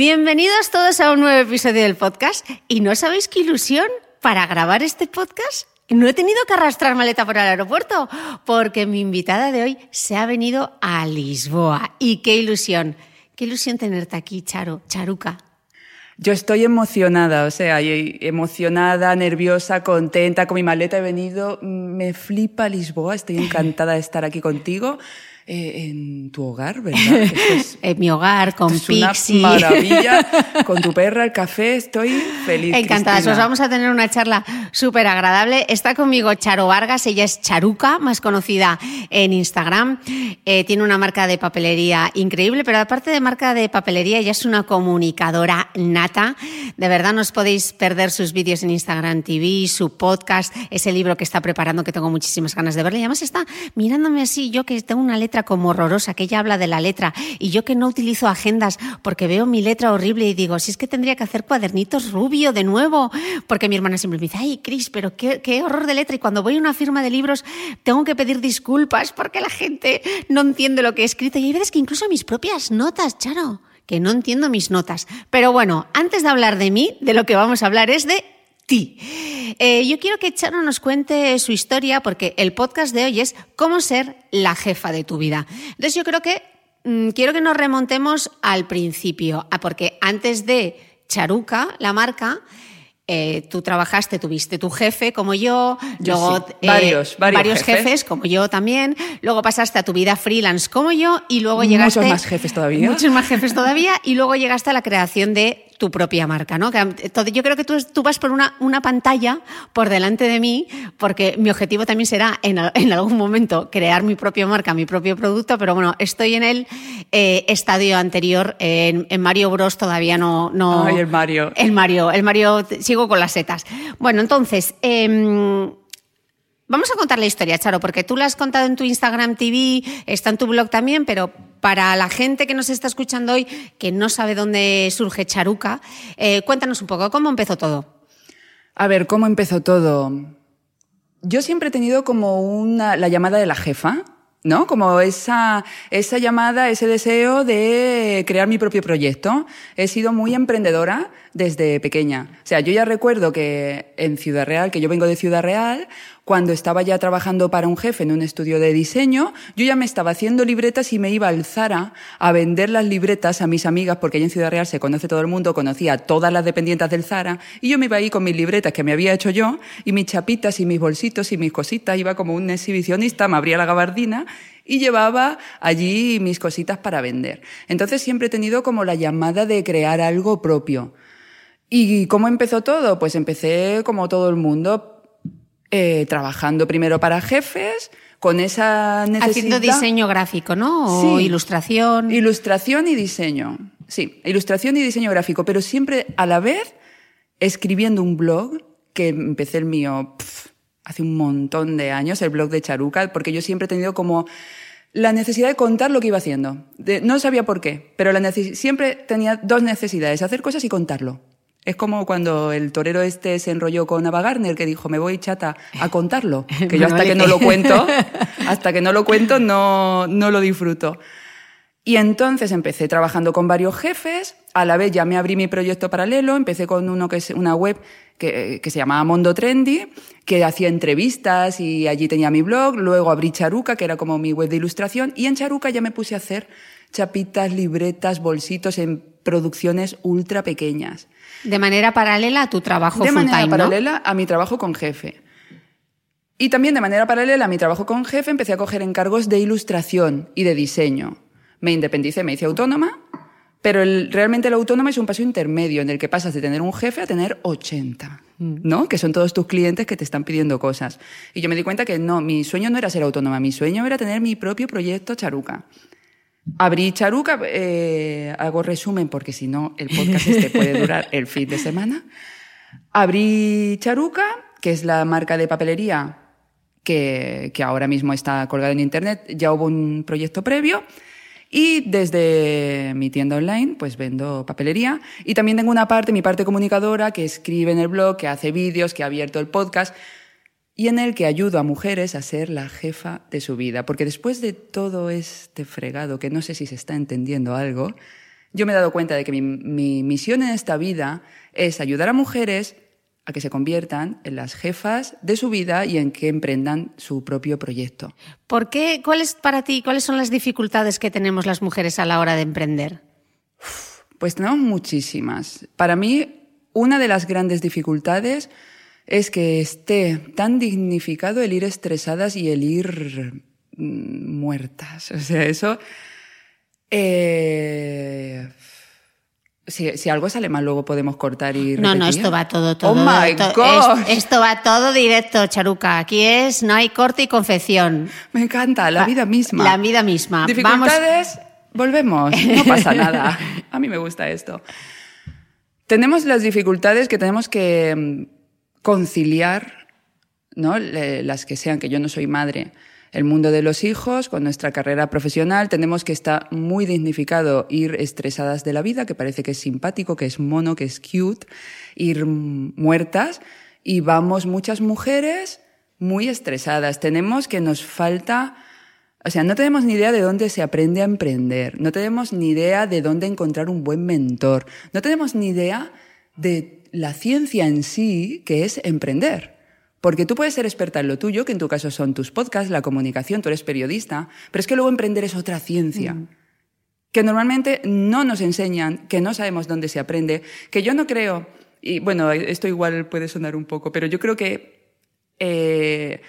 Bienvenidos todos a un nuevo episodio del podcast. ¿Y no sabéis qué ilusión para grabar este podcast? No he tenido que arrastrar maleta por el aeropuerto porque mi invitada de hoy se ha venido a Lisboa. Y qué ilusión, qué ilusión tenerte aquí, Charo, Charuca. Yo estoy emocionada, o sea, emocionada, nerviosa, contenta con mi maleta. He venido, me flipa Lisboa, estoy encantada de estar aquí contigo. Eh, en tu hogar, ¿verdad? en mi hogar, con es Una maravilla. Con tu perra, el café, estoy feliz. Encantada. Os vamos a tener una charla súper agradable. Está conmigo Charo Vargas, ella es Charuca, más conocida en Instagram. Eh, tiene una marca de papelería increíble, pero aparte de marca de papelería, ella es una comunicadora nata. De verdad, no os podéis perder sus vídeos en Instagram TV, su podcast, ese libro que está preparando, que tengo muchísimas ganas de verle. Y además está mirándome así, yo que tengo una letra como horrorosa, que ella habla de la letra, y yo que no utilizo agendas porque veo mi letra horrible y digo, si es que tendría que hacer cuadernitos rubio de nuevo, porque mi hermana siempre me dice, ay, Cris, pero qué, qué horror de letra, y cuando voy a una firma de libros tengo que pedir disculpas porque la gente no entiende lo que he escrito, y hay veces que incluso mis propias notas, Charo, que no entiendo mis notas. Pero bueno, antes de hablar de mí, de lo que vamos a hablar es de ti. Eh, yo quiero que Charo nos cuente su historia porque el podcast de hoy es cómo ser la jefa de tu vida. Entonces yo creo que mm, quiero que nos remontemos al principio, porque antes de Charuca, la marca, eh, tú trabajaste, tuviste tu jefe como yo, luego eh, varios, varios, jefes. como yo también, luego pasaste a tu vida freelance como yo y luego llegaste... Muchos más jefes todavía. Muchos más jefes todavía y luego llegaste a la creación de tu propia marca, ¿no? yo creo que tú, tú, vas por una, una pantalla por delante de mí, porque mi objetivo también será en, en, algún momento crear mi propia marca, mi propio producto, pero bueno, estoy en el eh, estadio anterior, en, Mario Bros todavía no... no Ay, el Mario. El Mario, el Mario, sigo con las setas. Bueno, entonces... Em, vamos a contar la historia, Charo, porque tú la has contado en tu Instagram TV, está en tu blog también, pero para la gente que nos está escuchando hoy, que no sabe dónde surge Charuca, eh, cuéntanos un poco, ¿cómo empezó todo? A ver, ¿cómo empezó todo? Yo siempre he tenido como una, la llamada de la jefa, ¿no? Como esa, esa llamada, ese deseo de crear mi propio proyecto. He sido muy emprendedora desde pequeña. O sea, yo ya recuerdo que en Ciudad Real, que yo vengo de Ciudad Real, cuando estaba ya trabajando para un jefe en un estudio de diseño, yo ya me estaba haciendo libretas y me iba al Zara a vender las libretas a mis amigas, porque allí en Ciudad Real se conoce todo el mundo, conocía a todas las dependientes del Zara, y yo me iba ahí con mis libretas que me había hecho yo, y mis chapitas y mis bolsitos y mis cositas, iba como un exhibicionista, me abría la gabardina y llevaba allí mis cositas para vender. Entonces siempre he tenido como la llamada de crear algo propio. ¿Y cómo empezó todo? Pues empecé como todo el mundo eh, trabajando primero para jefes, con esa necesidad. Haciendo diseño gráfico, ¿no? O ilustración. Ilustración y diseño. Sí, ilustración y diseño gráfico, pero siempre a la vez escribiendo un blog, que empecé el mío hace un montón de años, el blog de Charuca, porque yo siempre he tenido como la necesidad de contar lo que iba haciendo. no sabía por qué, pero la siempre tenía dos necesidades, hacer cosas y contarlo. Es como cuando el torero este se enrolló con Ava Gardner, que dijo, me voy chata a contarlo, que yo hasta que no lo cuento, hasta que no lo cuento no, no lo disfruto. Y entonces empecé trabajando con varios jefes, a la vez ya me abrí mi proyecto paralelo, empecé con uno que es una web que, que, se llamaba Mondo Trendy, que hacía entrevistas y allí tenía mi blog, luego abrí Charuca, que era como mi web de ilustración, y en Charuca ya me puse a hacer chapitas, libretas, bolsitos en producciones ultra pequeñas. De manera paralela a tu trabajo De manera paralela a mi trabajo con jefe. Y también de manera paralela a mi trabajo con jefe empecé a coger encargos de ilustración y de diseño. Me independicé, me hice autónoma, pero realmente el autónomo es un paso intermedio en el que pasas de tener un jefe a tener 80, mm. ¿no? Que son todos tus clientes que te están pidiendo cosas. Y yo me di cuenta que no, mi sueño no era ser autónoma, mi sueño era tener mi propio proyecto Charuca. Abrí Charuca, eh, hago resumen porque si no el podcast este puede durar el fin de semana. Abrí Charuca, que es la marca de papelería que, que ahora mismo está colgada en internet. Ya hubo un proyecto previo. Y desde mi tienda online, pues vendo papelería. Y también tengo una parte, mi parte comunicadora, que escribe en el blog, que hace vídeos, que ha abierto el podcast y en el que ayudo a mujeres a ser la jefa de su vida. Porque después de todo este fregado, que no sé si se está entendiendo algo, yo me he dado cuenta de que mi, misión en esta vida es ayudar a mujeres a que se conviertan en las jefas de su vida y en que emprendan su propio proyecto. ¿Por qué? ¿Cuáles para ti, cuáles son las dificultades que tenemos las mujeres a la hora de emprender? Pues tenemos muchísimas. Para mí, una de las grandes dificultades es que esté tan dignificado el ir estresadas y el ir mm, muertas. O sea, eso... Eh, si, algo sale mal, luego podemos cortar y repetir. No, no, esto va todo, todo. Oh my God. Esto, va todo directo, Charuca. Aquí es, no hay corte y confección. Me encanta, la vida misma. La vida misma. Dificultades, volvemos. No pasa nada. A mí me gusta esto. Tenemos las dificultades que tenemos que mm, conciliar, ¿no? las que sean, que yo no soy madre, el mundo de los hijos, con nuestra carrera profesional, tenemos que estar muy dignificado ir estresadas de la vida, que parece que es simpático, que es mono, que es cute, ir muertas, y vamos muchas mujeres muy estresadas. Tenemos que nos falta, o sea, no tenemos ni idea de dónde se aprende a emprender, no tenemos ni idea de dónde encontrar un buen mentor, no tenemos ni idea de la ciencia en sí, que es emprender. Porque tú puedes ser experta en lo tuyo, que en tu caso son tus podcasts, la comunicación, tú eres periodista, pero es que luego emprender es otra ciencia. Mm. Que normalmente no nos enseñan, que no sabemos dónde se aprende, que yo no creo, y bueno, esto igual puede sonar un poco, pero yo creo que eh,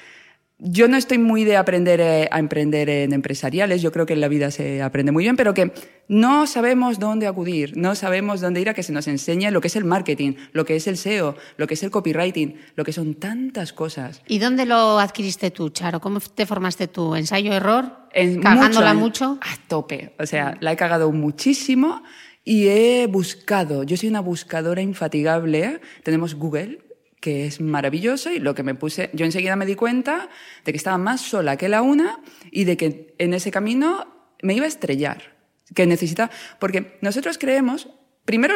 yo no estoy muy de aprender eh, a emprender en empresariales, yo creo que en la vida se aprende muy bien, pero que no sabemos dónde acudir, no sabemos dónde ir a que se nos enseñe lo que es el marketing, lo que es el SEO, lo que es el copywriting, lo que son tantas cosas. ¿Y dónde lo adquiriste tú, Charo? ¿Cómo te formaste tú? ¿Ensayo-error? ¿Cagándola mucho? A tope. O sea, la he cagado muchísimo y he buscado. Yo soy una buscadora infatigable. Tenemos Google, que es maravilloso y lo que me puse, yo enseguida me di cuenta de que estaba más sola que la una y de que en ese camino me iba a estrellar, que necesita, porque nosotros creemos, primero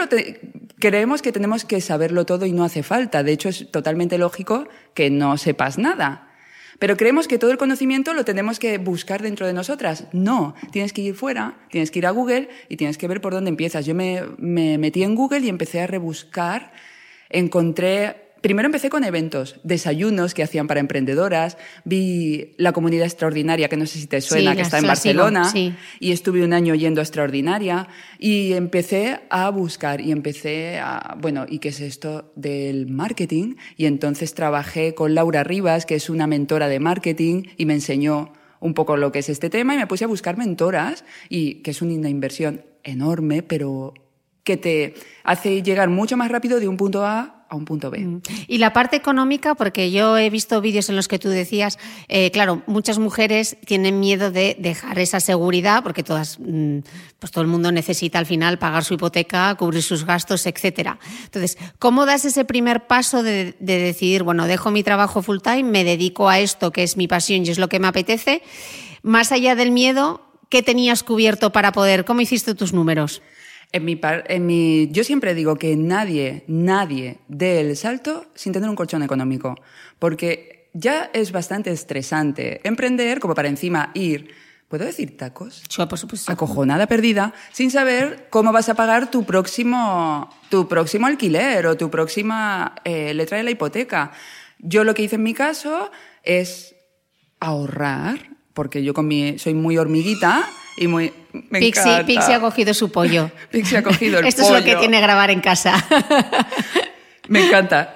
creemos que tenemos que saberlo todo y no hace falta, de hecho es totalmente lógico que no sepas nada. Pero creemos que todo el conocimiento lo tenemos que buscar dentro de nosotras. No, tienes que ir fuera, tienes que ir a Google y tienes que ver por dónde empiezas. Yo me, me metí en Google y empecé a rebuscar, encontré primero empecé con eventos, desayunos que hacían para emprendedoras, vi la comunidad extraordinaria, que no sé si te suena, Sí, que está en sigo, Barcelona, sí. y estuve un año yendo a extraordinaria y empecé a buscar y empecé a, bueno, ¿y qué es esto del marketing? Y entonces trabajé con Laura Rivas, que es una mentora de marketing, y me enseñó un poco lo que es este tema y me puse a buscar mentoras y que es una inversión enorme, pero que te hace llegar mucho más rápido de un punto A B. Y la parte económica, porque yo he visto vídeos en los que tú decías, eh, claro, muchas mujeres tienen miedo de dejar esa seguridad, porque todas, mm, pues todo el mundo necesita al final pagar su hipoteca, cubrir sus gastos, etcétera. Entonces, ¿cómo das ese primer paso de, de decidir, bueno, dejo mi trabajo full time, me dedico a esto que es mi pasión y es lo que me apetece? Más allá del miedo, ¿qué tenías cubierto para poder? ¿Cómo hiciste tus números? En mi, par- en mi, yo siempre digo que nadie, nadie dé el salto sin tener un colchón económico, porque ya es bastante estresante emprender como para encima ir, ¿puedo decir tacos? Sí, por supuesto. Acojonada perdida, sin saber cómo vas a pagar tu próximo, tu próximo alquiler o tu próxima eh, letra de la hipoteca. Yo lo que hice en mi caso es ahorrar, porque yo con mi, soy muy hormiguita y muy... Me Pixie, ha cogido su pollo. Pixie ha cogido el Esto es lo que pollo. tiene grabar en casa. Me encanta.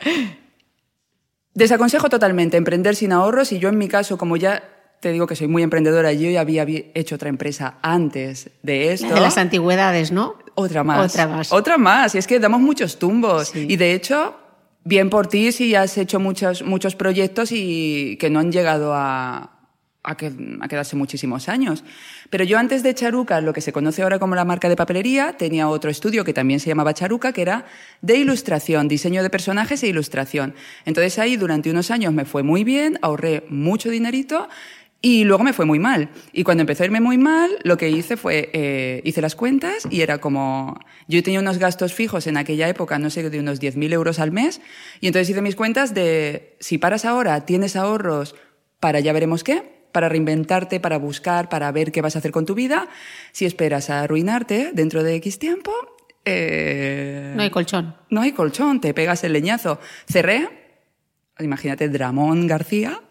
Desaconsejo totalmente emprender sin ahorros y yo en mi caso, como ya te digo que soy muy emprendedora, yo ya había hecho otra empresa antes de esto. de las antigüedades, ¿no? Otra más. Otra más. Otra más. Y es que damos muchos tumbos. Sí. Y de hecho, bien por ti si has hecho muchos, muchos proyectos y que no han llegado a, a, que- a quedarse muchísimos años. Pero yo antes de Charuca, lo que se conoce ahora como la marca de papelería, tenía otro estudio que también se llamaba Charuca, que era de ilustración, diseño de personajes e ilustración. Entonces ahí durante unos años me fue muy bien, ahorré mucho dinerito y luego me fue muy mal. Y cuando empezó a irme muy mal, lo que hice fue, eh, hice las cuentas y era como, yo tenía unos gastos fijos en aquella época, no sé, de unos 10.000 euros al mes. Y entonces hice mis cuentas de, si paras ahora, tienes ahorros para ya veremos qué, para reinventarte, para buscar, para ver qué vas a hacer con tu vida. Si esperas a arruinarte dentro de X tiempo, eh, No hay colchón. no hay colchón, te pegas el leñazo. Cerré, imagínate, Dramón García,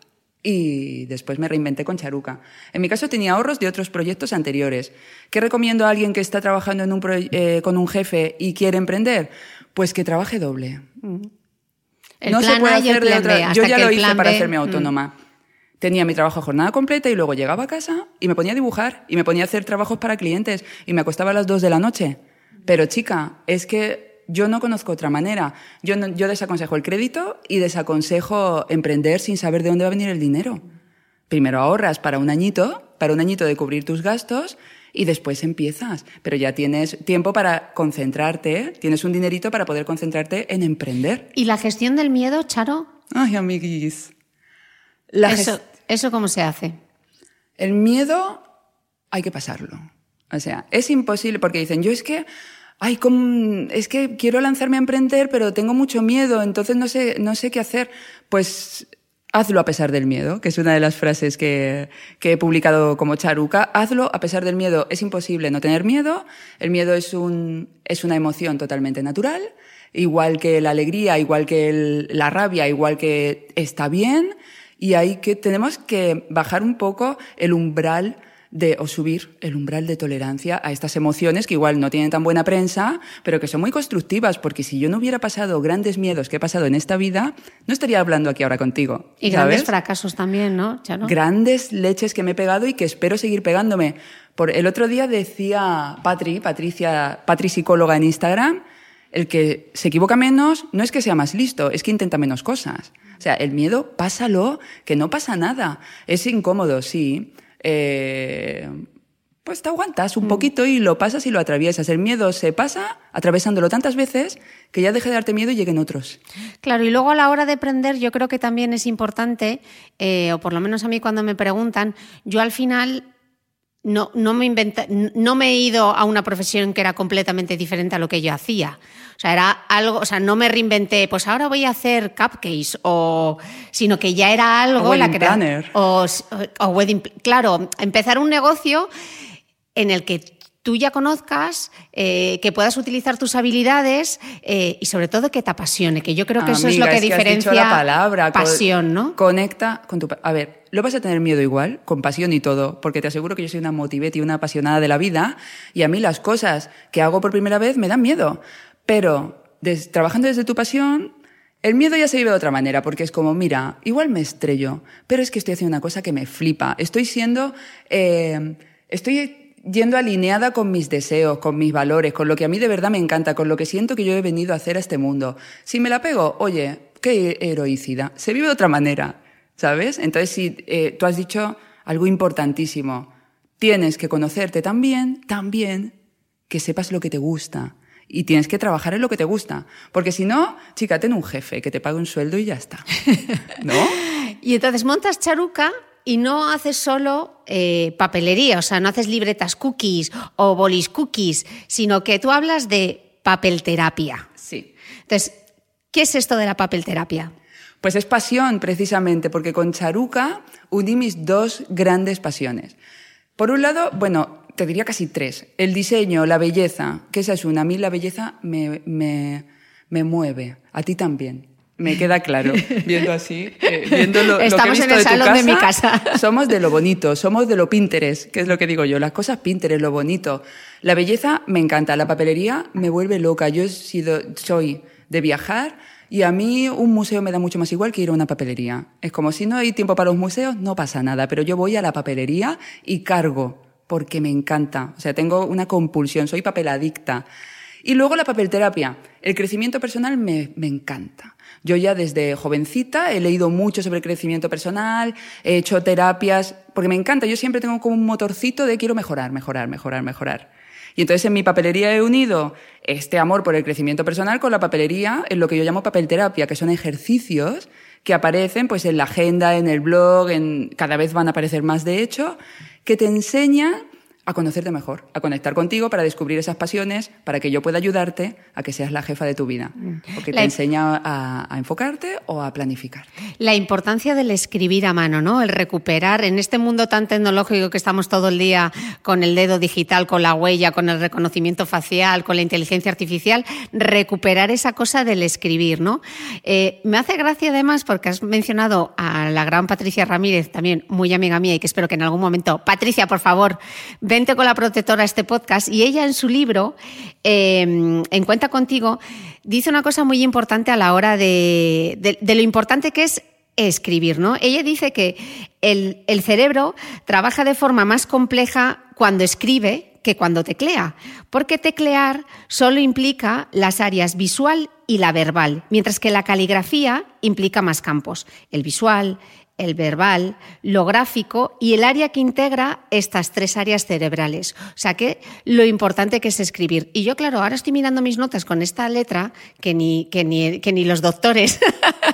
y después me reinventé con Charuca. En mi caso tenía ahorros de otros proyectos anteriores. ¿Qué recomiendo a alguien que está trabajando en un eh, con un jefe y quiere emprender? Pues que trabaje doble. El no plan se puede A y el hacer de otra. B, Yo ya lo hice para B, hacerme mm. Tenía mi trabajo a jornada completa y luego llegaba a casa y me ponía a dibujar y me ponía a hacer trabajos para clientes y me acostaba a las dos de la noche. Pero chica, es que yo no conozco otra manera. Yo, no- yo desaconsejo el crédito y desaconsejo emprender sin saber de dónde va a venir el dinero. Primero ahorras para un añito, para un añito de cubrir tus gastos y después empiezas. Pero ya tienes tiempo para concentrarte, tienes un dinerito para poder concentrarte en emprender. ¿Y la gestión del miedo, Charo? Ay, amiguis. La Eso, ¿Eso cómo se hace? El miedo hay que pasarlo. O sea, es imposible porque dicen, yo es que, ay, ¿cómo- es que quiero lanzarme a emprender, pero tengo mucho miedo, entonces no sé, no sé qué hacer. Pues hazlo a pesar del miedo, que es una de las frases que, que he publicado como charuca. Hazlo a pesar del miedo. Es imposible no tener miedo. El miedo es, un, es una emoción totalmente natural. Igual que la alegría, igual que el- la rabia, igual que está bien. Y hay que, tenemos que bajar un poco el umbral de, o subir el umbral de tolerancia a estas emociones que igual no tienen tan buena prensa, pero que son muy constructivas, porque si yo no hubiera pasado grandes miedos que he pasado en esta vida, no estaría hablando aquí ahora contigo. Y grandes fracasos también, ¿no, Charo? Grandes leches que me he pegado y que espero seguir pegándome. Por, el otro día decía Patri, Patricia, Patri psicóloga en Instagram, el que se equivoca menos no es que sea más listo, es que intenta menos cosas. O sea, el miedo, pásalo, que no pasa nada. Es incómodo, sí. Eh, pues te aguantas un poquito y lo pasas y lo atraviesas. El miedo se pasa atravesándolo tantas veces que ya deje de darte miedo y lleguen otros. Claro, y luego a la hora de aprender yo creo que también es importante, eh, o por lo menos a mí cuando me preguntan, yo al final no, no, me inventa- no me he ido a una profesión que era completamente diferente a lo que yo hacía. O sea, era algo, o sea, no me reinventé, pues ahora voy a hacer cupcakes, o, sino que ya era algo O la planner. o, o wedding, claro, empezar un negocio en el que tú ya conozcas, eh, que puedas utilizar tus habilidades eh, y sobre todo que te apasione, que yo creo que eso es lo que, diferencia la palabra, pasión, ¿no? Conecta con tu... A ver, lo vas a tener miedo igual, con pasión y todo, porque te aseguro que yo soy una motivete y una apasionada de la vida y a mí las cosas que hago por primera vez me dan miedo. Pero trabajando desde tu pasión, el miedo ya se vive de otra manera, porque es como, mira, igual me estrello, pero es que estoy haciendo una cosa que me flipa. Estoy siendo... Eh, estoy yendo alineada con mis deseos, con mis valores, con lo que a mí de verdad me encanta, con lo que siento que yo he venido a hacer a este mundo. Si me la pego, oye, qué heroicidad. Se vive de otra manera, ¿sabes? Entonces, si eh, tú has dicho algo importantísimo, tienes que conocerte también, también que sepas lo que te gusta. Y tienes que trabajar en lo que te gusta. Porque si no, chica, ten un jefe que te pague un sueldo y ya está. ¿No? y entonces montas charuca y no haces solo eh, papelería, o sea, no haces libretas cookies o bolis cookies, sino que tú hablas de papelterapia. Sí. Entonces, ¿qué es esto de la papelterapia? Pues es pasión, precisamente, porque con Charuca uní mis dos grandes pasiones. Por un lado, bueno, te diría casi tres. El diseño, la belleza, que esa es una. A mí la belleza me, me, me mueve. A ti también. Me queda claro, viendo así, eh, viendo lo, Estamos que he en el de tu salón casa, de mi casa. Somos de lo bonito, somos de lo Pinterest, que es lo que digo yo, las cosas Pinterest, lo bonito. La belleza me encanta, la papelería me vuelve loca. Yo he sido, soy de viajar y a mí un museo me da mucho más igual que ir a una papelería. Es como si no hay tiempo para los museos, no pasa nada, pero yo voy a la papelería y cargo porque me encanta. O sea, tengo una compulsión, soy papeladicta. Y luego la papelterapia. El crecimiento personal me, me encanta. Yo ya desde jovencita he leído mucho sobre crecimiento personal, he hecho terapias, porque me encanta. Yo siempre tengo como un motorcito de quiero mejorar, mejorar, mejorar, mejorar. Y entonces en mi papelería he unido este amor por el crecimiento personal con la papelería en lo que yo llamo papelterapia, que son ejercicios que aparecen pues en la agenda, en el blog, en, cada vez van a aparecer más de hecho, que te enseñan a conocerte mejor, a conectar contigo para descubrir esas pasiones, para que yo pueda ayudarte a que seas la jefa de tu vida. Porque te enseña a, a, enfocarte o a planificar. La importancia del escribir a mano, ¿no? El recuperar en este mundo tan tecnológico que estamos todo el día con el dedo digital, con la huella, con el reconocimiento facial, con la inteligencia artificial, recuperar esa cosa del escribir, ¿no? Eh, me hace gracia además porque has mencionado a la gran Patricia Ramírez, también muy amiga mía y que espero que en algún momento, Patricia, por favor, con la protectora este podcast y ella en su libro, eh, En Cuenta contigo, dice una cosa muy importante a la hora de, de, de lo importante que es escribir, ¿no? Ella dice que el, el, cerebro trabaja de forma más compleja cuando escribe que cuando teclea, porque teclear solo implica las áreas visual y la verbal, mientras que la caligrafía implica más campos, el visual, el verbal, lo gráfico y el área que integra estas tres áreas cerebrales. O sea que lo importante que es escribir. Y yo, claro, ahora estoy mirando mis notas con esta letra que ni, que ni, que ni los doctores.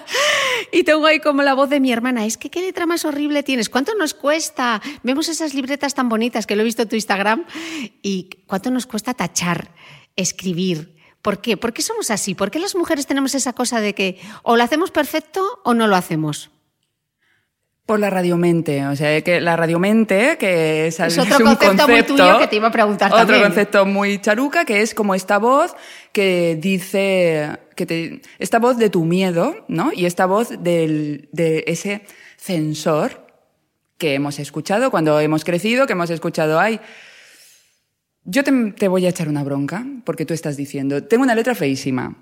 y tengo ahí como la voz de mi hermana. Es que qué letra más horrible tienes. ¿Cuánto nos cuesta? Vemos esas libretas tan bonitas que lo he visto en tu Instagram. ¿Y cuánto nos cuesta tachar, escribir? ¿Por qué? ¿Por qué somos así? ¿Por qué las mujeres tenemos esa cosa de que o lo hacemos perfecto o no lo hacemos? Por la radiomente, o sea, que la radiomente, que es, es otro es un concepto, concepto, muy tuyo que te iba a preguntar otro también. concepto muy charuca, que es como esta voz que dice, que te, esta voz de tu miedo, ¿no? Y esta voz del, de ese censor que hemos escuchado cuando hemos crecido, que hemos escuchado, ay, yo te, te voy a echar una bronca porque tú estás diciendo, tengo una letra feísima.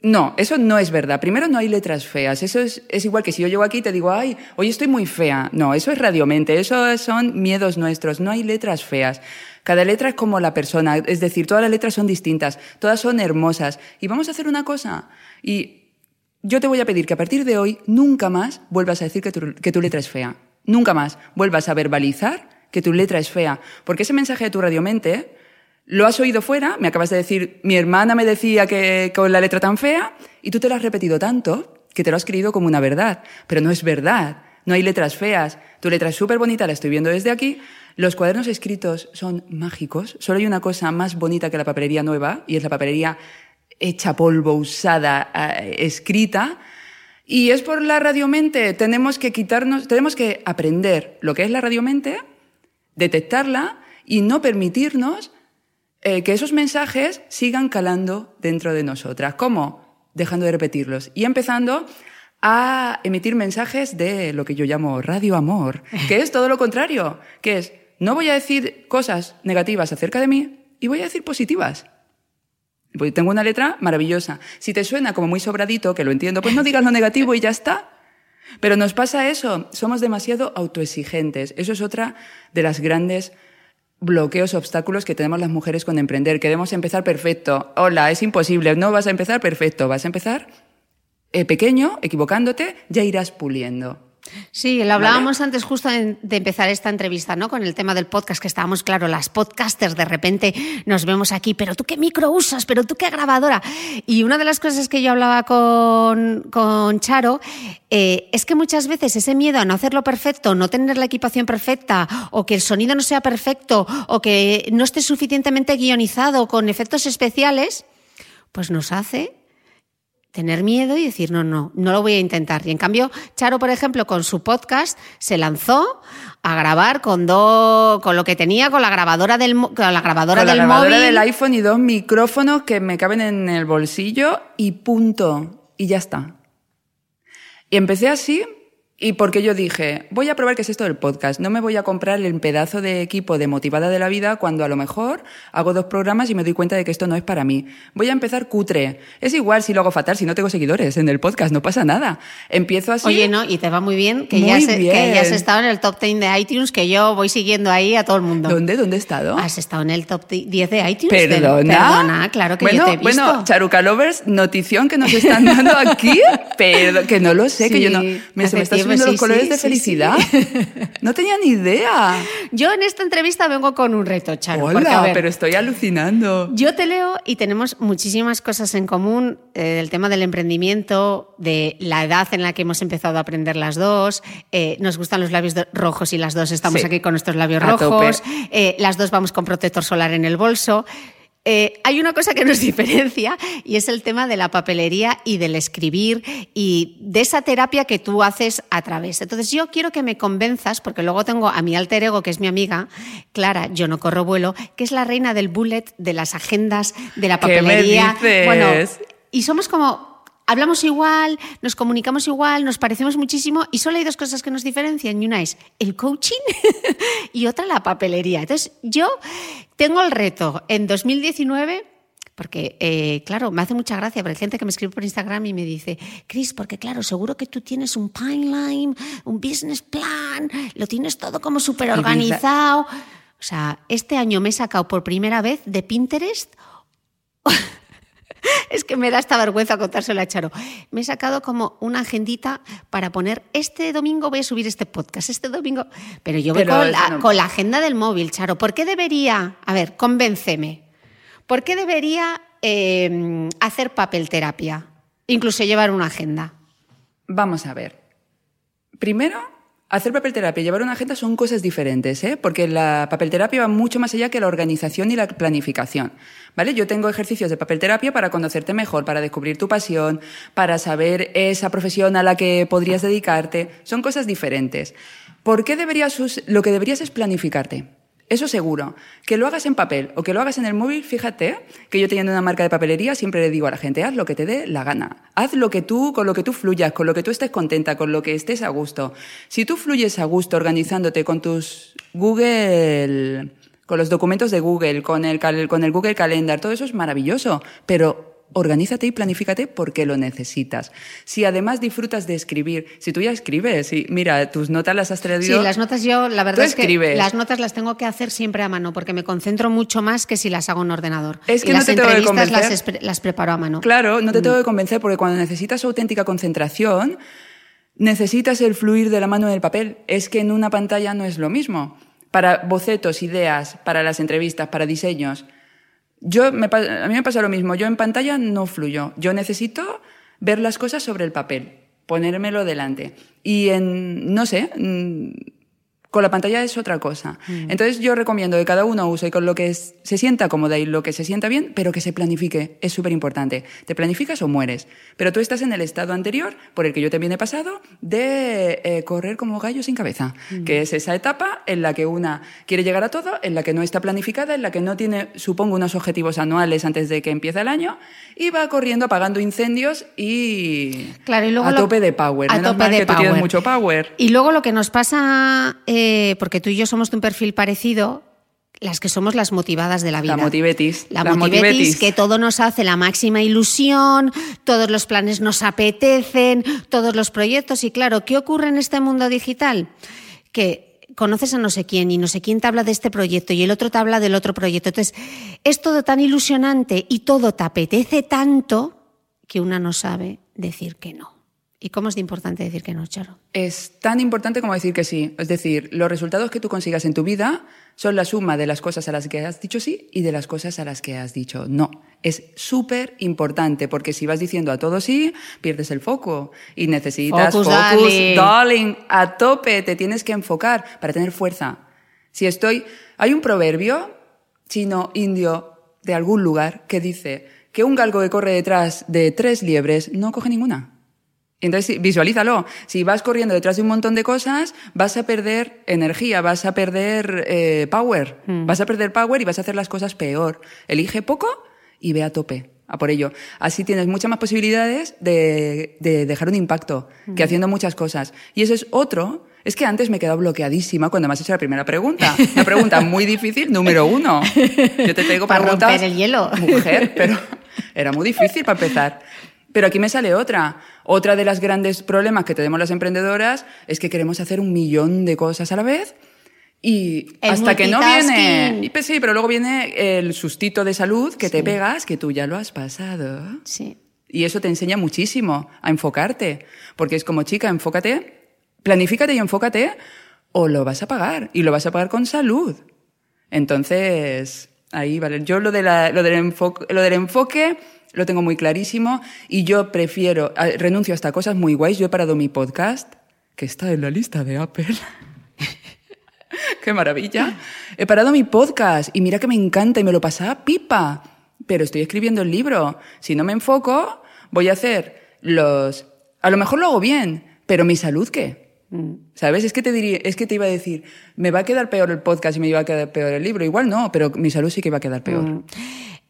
No, eso no es verdad. Primero, no hay letras feas. Eso es, igual que si yo llego aquí y te digo, ay, hoy estoy muy fea. No, eso es radiomente. Eso son miedos nuestros. No hay letras feas. Cada letra es como la persona. Es decir, todas las letras son distintas. Todas son hermosas. Y vamos a hacer una cosa. Y yo te voy a pedir que a partir de hoy nunca más vuelvas a decir que tu, que tu letra es fea. Nunca más vuelvas a verbalizar que tu letra es fea. Porque ese mensaje de tu radiomente lo has oído fuera, me acabas de decir, mi hermana me decía que con la letra tan fea, y tú te lo has repetido tanto que te lo has creído como una verdad. Pero no es verdad. No hay letras feas. Tu letra es súper bonita, la estoy viendo desde aquí. Los cuadernos escritos son mágicos. Solo hay una cosa más bonita que la papelería nueva, y es la papelería hecha polvo, usada, eh, escrita. Y es por la radiomente. Tenemos que quitarnos, tenemos que aprender lo que es la radiomente, detectarla y no permitirnos eh, que esos mensajes sigan calando dentro de nosotras. ¿Cómo? Dejando de repetirlos y empezando a emitir mensajes de lo que yo llamo radio amor, que es todo lo contrario, que es, no voy a decir cosas negativas acerca de mí y voy a decir positivas. Pues tengo una letra maravillosa. Si te suena como muy sobradito, que lo entiendo, pues no digas lo negativo y ya está. Pero nos pasa eso, somos demasiado autoexigentes. Eso es otra de las grandes bloqueos, obstáculos que tenemos las mujeres con emprender. Queremos empezar perfecto. Hola, es imposible. No vas a empezar perfecto. Vas a empezar eh, pequeño, equivocándote, ya irás puliendo. Sí, lo hablábamos antes justo de empezar esta entrevista, ¿no? Con el tema del podcast, que estábamos, claro, las podcasters de repente nos vemos aquí, pero tú qué micro usas, pero tú qué grabadora. Y una de las cosas que yo hablaba con, con Charo eh, es que muchas veces ese miedo a no hacerlo perfecto, no tener la equipación perfecta, o que el sonido no sea perfecto, o que no esté suficientemente guionizado con efectos especiales, pues nos hace tener miedo y decir, no, no, no lo voy a intentar. Y en cambio, Charo, por ejemplo, con su podcast se lanzó a grabar con dos, con lo que tenía, con la grabadora del, con la grabadora con del la grabadora móvil. del iPhone y dos micrófonos que me caben en el bolsillo y punto. Y ya está. Y empecé así y porque yo dije, voy a probar qué es esto del podcast. No me voy a comprar el pedazo de equipo de motivada de la vida cuando a lo mejor hago dos programas y me doy cuenta de que esto no es para mí. Voy a empezar cutre. Es igual si lo hago fatal, si no tengo seguidores en el podcast, no pasa nada. Empiezo así. Oye, no, y te va muy bien, que, Muy ya, has, que bien. ya has estado en el top 10 de iTunes, que yo voy siguiendo ahí a todo el mundo. ¿Dónde? ¿Dónde he estado? Has estado en el top 10 de iTunes. Perdona. Del- Perdona, claro que bueno, yo te he visto. Bueno, Charuca Lovers, notición que nos están dando aquí, pero que no lo sé, que yo no. Me, se me hace sí, los colores sí, de felicidad. No tenía ni idea. Yo en esta entrevista vengo con un reto, Charo. Hola, porque, a ver, pero estoy alucinando. Yo te leo y tenemos muchísimas cosas en común eh, del tema del emprendimiento, de la edad en la que hemos empezado a aprender las dos. eh, nos gustan los labios rojos y las dos estamos Sí. aquí con nuestros labios A rojos. eh, las dos vamos con protector solar en el bolso. Eh, hay una cosa que nos diferencia y es el tema de la papelería y del escribir y de esa terapia que tú haces a través. Entonces yo quiero que me convenzas, porque luego tengo a mi alter ego, que es mi amiga, Clara, yo no corro vuelo, que es la reina del bullet, de las agendas, de la ¿Qué me papelería. dices? Bueno, y somos como hablamos igual, nos comunicamos igual, nos parecemos muchísimo y solo hay dos cosas que nos diferencian y una es el coaching y otra la papelería. Entonces yo tengo el reto en 2019 porque, eh, claro, me hace mucha gracia, pero hay gente que me escribe por Instagram y me dice, Chris, porque claro, seguro que tú tienes un pipeline, un business plan, lo tienes todo como súper organizado. O sea, este año me he sacado por primera vez de Pinterest es que me da esta vergüenza contárselo a Charo. Me he sacado como una agendita para poner este domingo voy a subir este podcast, este domingo. Pero yo voy Pero con, la, no- con la agenda del móvil, Charo. ¿Por qué debería, a ver, convénceme, ¿por qué debería eh, hacer papel terapia? Incluso llevar una agenda. Vamos a ver. Primero, hacer papel terapia y llevar una agenda son cosas diferentes, ¿eh? Porque la papel terapia va mucho más allá que la organización y la planificación. ¿Vale? Yo tengo ejercicios de papel terapia para conocerte mejor, para descubrir tu pasión, para saber esa profesión a la que podrías dedicarte. Son cosas diferentes. ¿Por qué deberías lo que deberías es planificarte? Eso seguro. Que lo hagas en papel o que lo hagas en el móvil, fíjate que yo teniendo una marca de papelería siempre le digo a la gente, haz lo que te dé la gana. Haz lo que tú, con lo que tú fluyas, con lo que tú estés contenta, con lo que estés a gusto. Si tú fluyes a gusto organizándote con tus Google, con los documentos de Google, con el, con el Google Calendar, todo eso es maravilloso, pero organízate y planifícate porque lo necesitas. Si además disfrutas de escribir, si tú ya escribes, y mira, tus notas las has traído... Sí, las notas yo, la verdad es que escribes. las notas las tengo que hacer siempre a mano porque me concentro mucho más que si las hago en ordenador. Es que y no las te tengo que las, convencer. las preparo a mano. Claro, no te tengo que convencer porque cuando necesitas auténtica concentración, necesitas el fluir de la mano del papel. Es que en una pantalla no es lo mismo. Para bocetos, ideas, para las entrevistas, para diseños. Yo me, a mí me pasa lo mismo. Yo en pantalla no fluyo. Yo necesito ver las cosas sobre el papel, ponérmelo delante. Y en, no sé, mm, Con la pantalla es otra cosa. Mm. Entonces yo recomiendo que cada uno use con lo que es- se sienta cómoda y lo que se sienta bien, pero que se planifique. Es súper importante. Te planificas o mueres. Pero tú estás en el estado anterior, por el que yo también he pasado, de eh, correr como gallo sin cabeza. Mm. Que es esa etapa en la que una quiere llegar a todo, en la que no está planificada, en la que no tiene, supongo, unos objetivos anuales antes de que empiece el año, y va corriendo apagando incendios y Claro, y luego a lo- tope de power. a Menos tope mal de que tú tienes power. mucho power. Y luego lo que nos pasa, eh, porque tú y yo somos de un perfil parecido, las que somos las motivadas de la vida. La motivetis. La motivetis. que todo nos hace la máxima ilusión, todos los planes nos apetecen, todos los proyectos. Y claro, ¿qué ocurre en este mundo digital? Que conoces a no sé quién y no sé quién te habla de este proyecto y el otro te habla del otro proyecto. Entonces, es todo tan ilusionante y todo te apetece tanto que una no sabe decir que no. ¿Y cómo es de importante decir que no, Charo? Es tan importante como decir que sí. Es decir, los resultados que tú consigas en tu vida son la suma de las cosas a las que has dicho sí y de las cosas a las que has dicho no. Es súper importante porque si vas diciendo a todo sí, pierdes el foco y necesitas Focus, focus, darling. darling, a tope, te tienes que enfocar para tener fuerza. Si estoy, hay un proverbio chino, indio, de algún lugar que dice que un galgo que corre detrás de tres liebres no coge ninguna. Entonces, visualízalo. Si vas corriendo detrás de un montón de cosas, vas a perder energía, vas a perder eh, power. Vas a perder power y vas a hacer las cosas peor. Elige poco y ve a tope. A por ello. Así tienes muchas más posibilidades de, de dejar un impacto que haciendo muchas cosas. Y eso es otro. Es que antes me he quedado bloqueadísima cuando me has hecho la primera pregunta. Una pregunta muy difícil, número uno. Yo te traigo Para romper el hielo. Mujer, pero era muy difícil para empezar. Pero aquí me sale otra. Otra de las grandes problemas que tenemos las emprendedoras es que queremos hacer un millón de cosas a la vez y El hasta que no viene... pues sí, pero luego viene el sustito de salud que te pegas, que tú ya lo has pasado. Sí. Y eso te enseña muchísimo a enfocarte. Porque es como, chica, enfócate, planifícate y enfócate, o lo vas a pagar. Y lo vas a pagar con salud. Entonces, ahí, vale. Yo lo, de la- lo, del enfoque, lo del enfoque lo tengo muy clarísimo. Y yo prefiero, a- renuncio hasta cosas muy guays. Yo he parado mi podcast, que está en la lista de Apple. ¡Qué maravilla! He parado mi podcast y mira que me encanta y me lo pasaba pipa. Pero estoy escribiendo el libro. Si no me enfoco, voy a hacer los... A lo mejor lo hago bien, pero mi salud qué? ¿Sabes? Es que te diría, es que te iba a decir, me va a quedar peor el podcast y me iba a quedar peor el libro. Igual no, pero mi salud sí que va a quedar peor.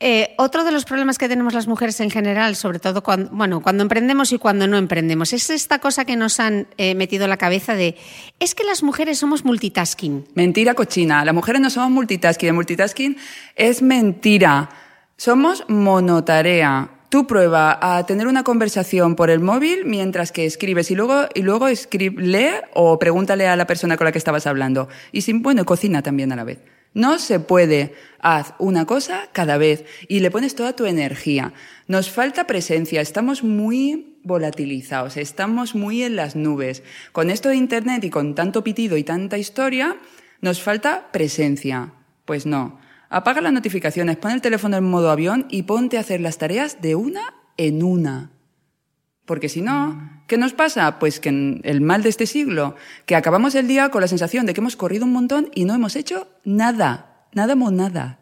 Eh, otro de los problemas que tenemos las mujeres en general, sobre todo cuando, bueno, cuando emprendemos y cuando no emprendemos, es esta cosa que nos han eh, metido en la cabeza de es que las mujeres somos multitasking. Mentira cochina. Las mujeres no somos multitasking. El multitasking es mentira. Somos monotarea. Tú prueba a tener una conversación por el móvil mientras que escribes y luego, y luego escribe, lee o pregúntale a la persona con la que estabas hablando. Y sin, bueno, cocina también a la vez. No se puede. Haz una cosa cada vez y le pones toda tu energía. Nos falta presencia. Estamos muy volatilizados. Estamos muy en las nubes. Con esto de Internet y con tanto pitido y tanta historia, nos falta presencia. Pues no. Apaga las notificaciones, pon el teléfono en modo avión y ponte a hacer las tareas de una en una. Porque si no, ¿qué nos pasa? Pues que en el mal de este siglo, que acabamos el día con la sensación de que hemos corrido un montón y no hemos hecho nada. Nada, mo nada.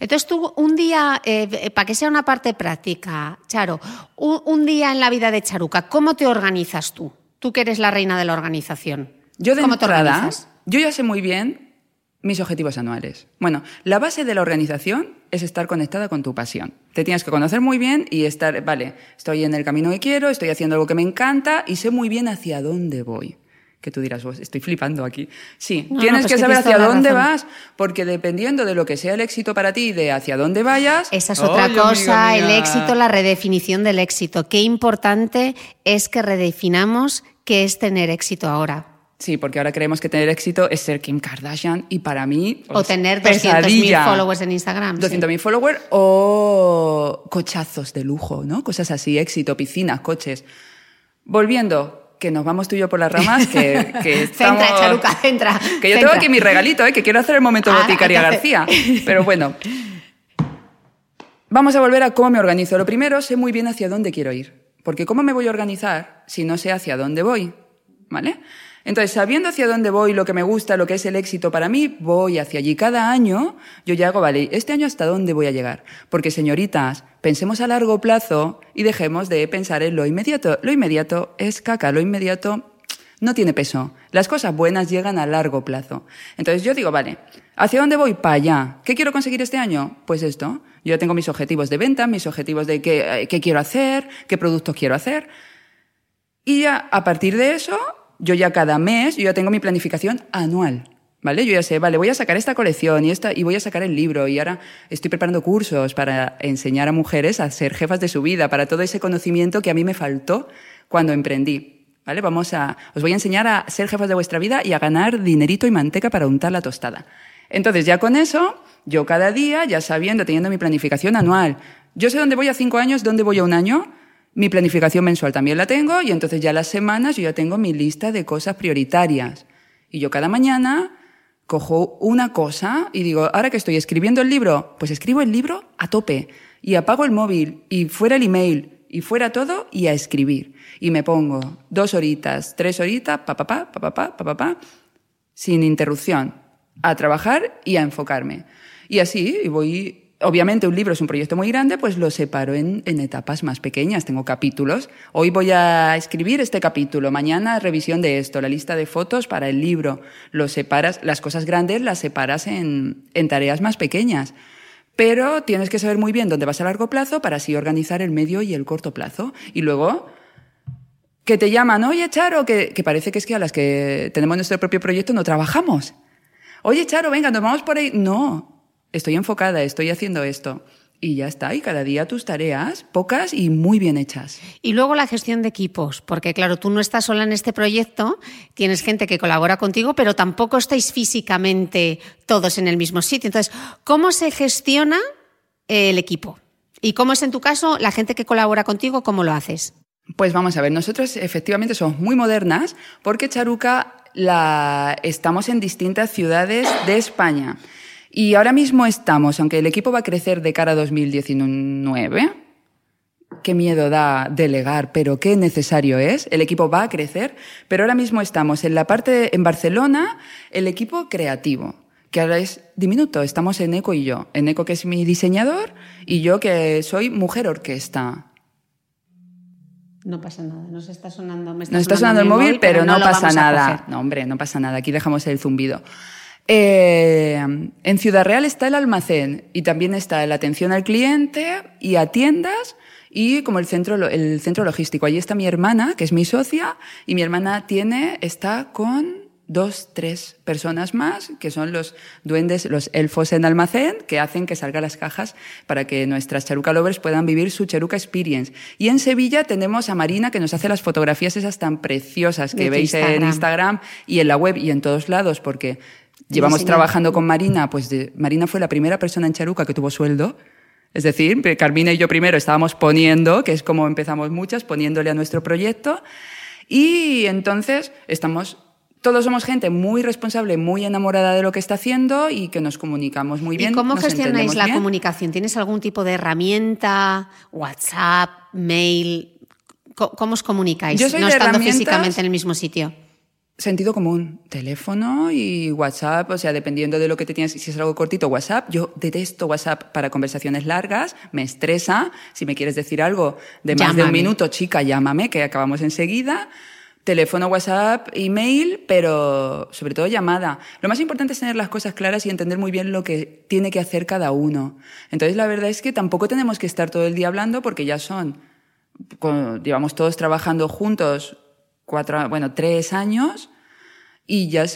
Entonces tú un día, eh, para que sea una parte práctica, Charo, un, un día en la vida de Charuca, ¿cómo te organizas tú? Tú que eres la reina de la organización. Yo de ¿Cómo te entrada, organizas? yo ya sé muy bien mis objetivos anuales. Bueno, la base de la organización es estar conectada con tu pasión. Te tienes que conocer muy bien y estar, vale, estoy en el camino que quiero, estoy haciendo algo que me encanta y sé muy bien hacia dónde voy. Que tú dirás, "Pues, estoy flipando aquí. Sí, No, no, tienes pues que saber hacia dónde razón. vas, porque dependiendo de lo que sea el éxito para ti, de hacia dónde vayas. Esa es otra ¡Ay, amiga cosa, el éxito, la redefinición del éxito. Qué importante es que redefinamos qué es tener éxito ahora. Sí, porque ahora creemos que tener éxito es ser Kim Kardashian y para mí. O pues, tener 200.000 pesadilla. followers en Instagram. sí. 200.000 followers o cochazos de lujo, ¿no? Cosas así, éxito, piscinas, coches. Volviendo, que nos vamos tú y yo por las ramas, que, que estamos... Centra, Charuca, centra. Que yo centra. tengo aquí mi regalito, ¿eh? que quiero hacer el momento Ah, boticaria García. Pero bueno. Vamos a volver a cómo me organizo. Lo primero, sé muy bien hacia dónde quiero ir. Porque ¿cómo me voy a organizar si no sé hacia dónde voy? ¿Vale? Entonces, sabiendo hacia dónde voy, lo que me gusta, lo que es el éxito para mí, voy hacia allí. Cada año yo ya hago, vale, este año hasta dónde voy a llegar. Porque, señoritas, pensemos a largo plazo y dejemos de pensar en lo inmediato. Lo inmediato es caca, lo inmediato no tiene peso. Las cosas buenas llegan a largo plazo. Entonces yo digo, vale, ¿hacia dónde voy? Para allá. ¿Qué quiero conseguir este año? Pues esto. Yo tengo mis objetivos de venta, mis objetivos de qué, qué quiero hacer, qué productos quiero hacer. Y ya a partir de eso, yo ya cada mes, yo ya tengo mi planificación anual. ¿Vale? Yo ya sé, vale, voy a sacar esta colección y, esta, y voy a sacar el libro y ahora estoy preparando cursos para enseñar a mujeres a ser jefas de su vida, para todo ese conocimiento que a mí me faltó cuando emprendí. ¿Vale? Vamos a, os voy a enseñar a ser jefas de vuestra vida y a ganar dinerito y manteca para untar la tostada. Entonces, ya con eso, yo cada día, ya sabiendo, teniendo mi planificación anual, yo sé dónde voy a cinco años, dónde voy a un año, mi planificación mensual también la tengo y entonces ya las semanas yo ya tengo mi lista de cosas prioritarias. Y yo cada mañana cojo una cosa y digo, ahora que estoy escribiendo el libro, pues escribo el libro a tope y apago el móvil y fuera el email y fuera todo y a escribir. Y me pongo dos horitas, tres horitas, pa, pa, pa, pa, pa, pa, pa, pa, sin interrupción, a trabajar y a enfocarme. Y así, voy, obviamente un libro es un proyecto muy grande, pues lo separo en, en etapas más pequeñas, tengo capítulos. Hoy voy a escribir este capítulo, mañana revisión de esto, la lista de fotos para el libro. Lo separas, las cosas grandes las separas en, en tareas más pequeñas pero tienes que saber muy bien dónde vas a largo plazo para así organizar el medio y el corto plazo. Y luego, que te llaman, oye Charo, que, que parece que es que a las que tenemos nuestro propio proyecto no trabajamos. Oye Charo, venga, nos vamos por ahí. No, estoy enfocada, estoy haciendo esto. Y ya está, y cada día tus tareas, pocas y muy bien hechas. Y luego la gestión de equipos, porque claro, tú no estás sola en este proyecto, tienes gente que colabora contigo, pero tampoco estáis físicamente todos en el mismo sitio. Entonces, ¿cómo se gestiona el equipo? ¿Y cómo es en tu caso la gente que colabora contigo, cómo lo haces? Pues vamos a ver, nosotros efectivamente somos muy modernas porque Charuca la estamos en distintas ciudades de España. Y ahora mismo estamos, aunque el equipo va a crecer de cara a 2019, qué miedo da delegar, pero qué necesario es. El equipo va a crecer, pero ahora mismo estamos en la parte, en Barcelona, el equipo creativo, que ahora es diminuto. Estamos en Eco y yo. En Eco, que es mi diseñador, y yo, que soy mujer orquesta. No pasa nada, nos está sonando. Me está nos está sonando, el móvil, pero, no, pasa nada. No, hombre, no pasa nada. Aquí dejamos el zumbido. Eh, en Ciudad Real está el almacén y también está la atención al cliente y a tiendas y como el centro, el centro logístico. Allí está mi hermana, que es mi socia, y mi hermana tiene, está con dos, tres personas más, que son los duendes, los elfos en almacén, que hacen que salgan las cajas para que nuestras charuca lovers puedan vivir su charuca experience. Y en Sevilla tenemos a Marina, que nos hace las fotografías esas tan preciosas que veis en Instagram y en la web y en todos lados, porque Llevamos trabajando con Marina, pues Marina fue la primera persona en Charuca que tuvo sueldo. Es decir, Carmina y yo primero estábamos poniendo, que es como empezamos muchas, poniéndole a nuestro proyecto. Y entonces estamos, todos somos gente muy responsable, muy enamorada de lo que está haciendo y que nos comunicamos muy bien. ¿Y cómo gestionáis la comunicación? ¿Tienes algún tipo de herramienta, WhatsApp, mail? ¿Cómo os comunicáis? no estando físicamente en el mismo sitio sentido común, teléfono y WhatsApp, o sea, dependiendo de lo que te tienes, si es algo cortito, WhatsApp. Yo detesto WhatsApp para conversaciones largas, me estresa. Si me quieres decir algo de más de un minuto, chica, llámame, que acabamos enseguida. Teléfono, WhatsApp, email, pero sobre todo llamada. Lo más importante es tener las cosas claras y entender muy bien lo que tiene que hacer cada uno. Entonces, la verdad es que tampoco tenemos que estar todo el día hablando porque ya son, digamos, todos trabajando juntos cuatro, bueno, tres años y ya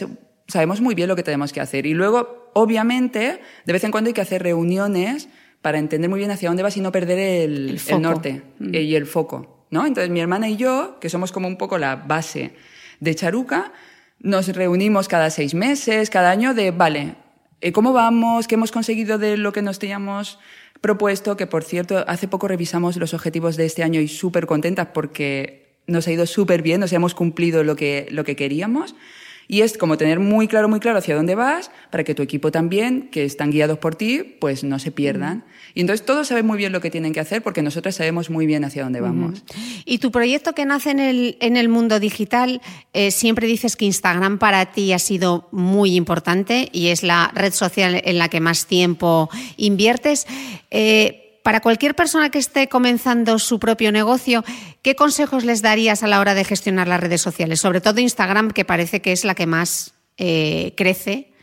sabemos muy bien lo que tenemos que hacer. Y luego, obviamente, de vez en cuando hay que hacer reuniones para entender muy bien hacia dónde vas y no perder el, el, norte mm. y el foco, ¿no? Entonces, mi hermana y yo, que somos como un poco la base de Charuca, nos reunimos cada seis meses, cada año, de, vale, eh, ¿cómo vamos? ¿Qué hemos conseguido de lo que nos teníamos propuesto? Que, por cierto, hace poco revisamos los objetivos de este año y súper contentas porque nos ha ido súper bien, nos hemos cumplido lo que, lo que queríamos. Y es como tener muy claro, muy claro hacia dónde vas para que tu equipo también, que están guiados por ti, pues no se pierdan. Y entonces todos saben muy bien lo que tienen que hacer porque nosotros sabemos muy bien hacia dónde vamos. Y tu proyecto que nace en el, en el mundo digital, eh, siempre dices que Instagram para ti ha sido muy importante y es la red social en la que más tiempo inviertes. Eh, para cualquier persona que esté comenzando su propio negocio, ¿qué consejos les darías a la hora de gestionar las redes sociales? Sobre todo Instagram, que parece que es la que más eh, crece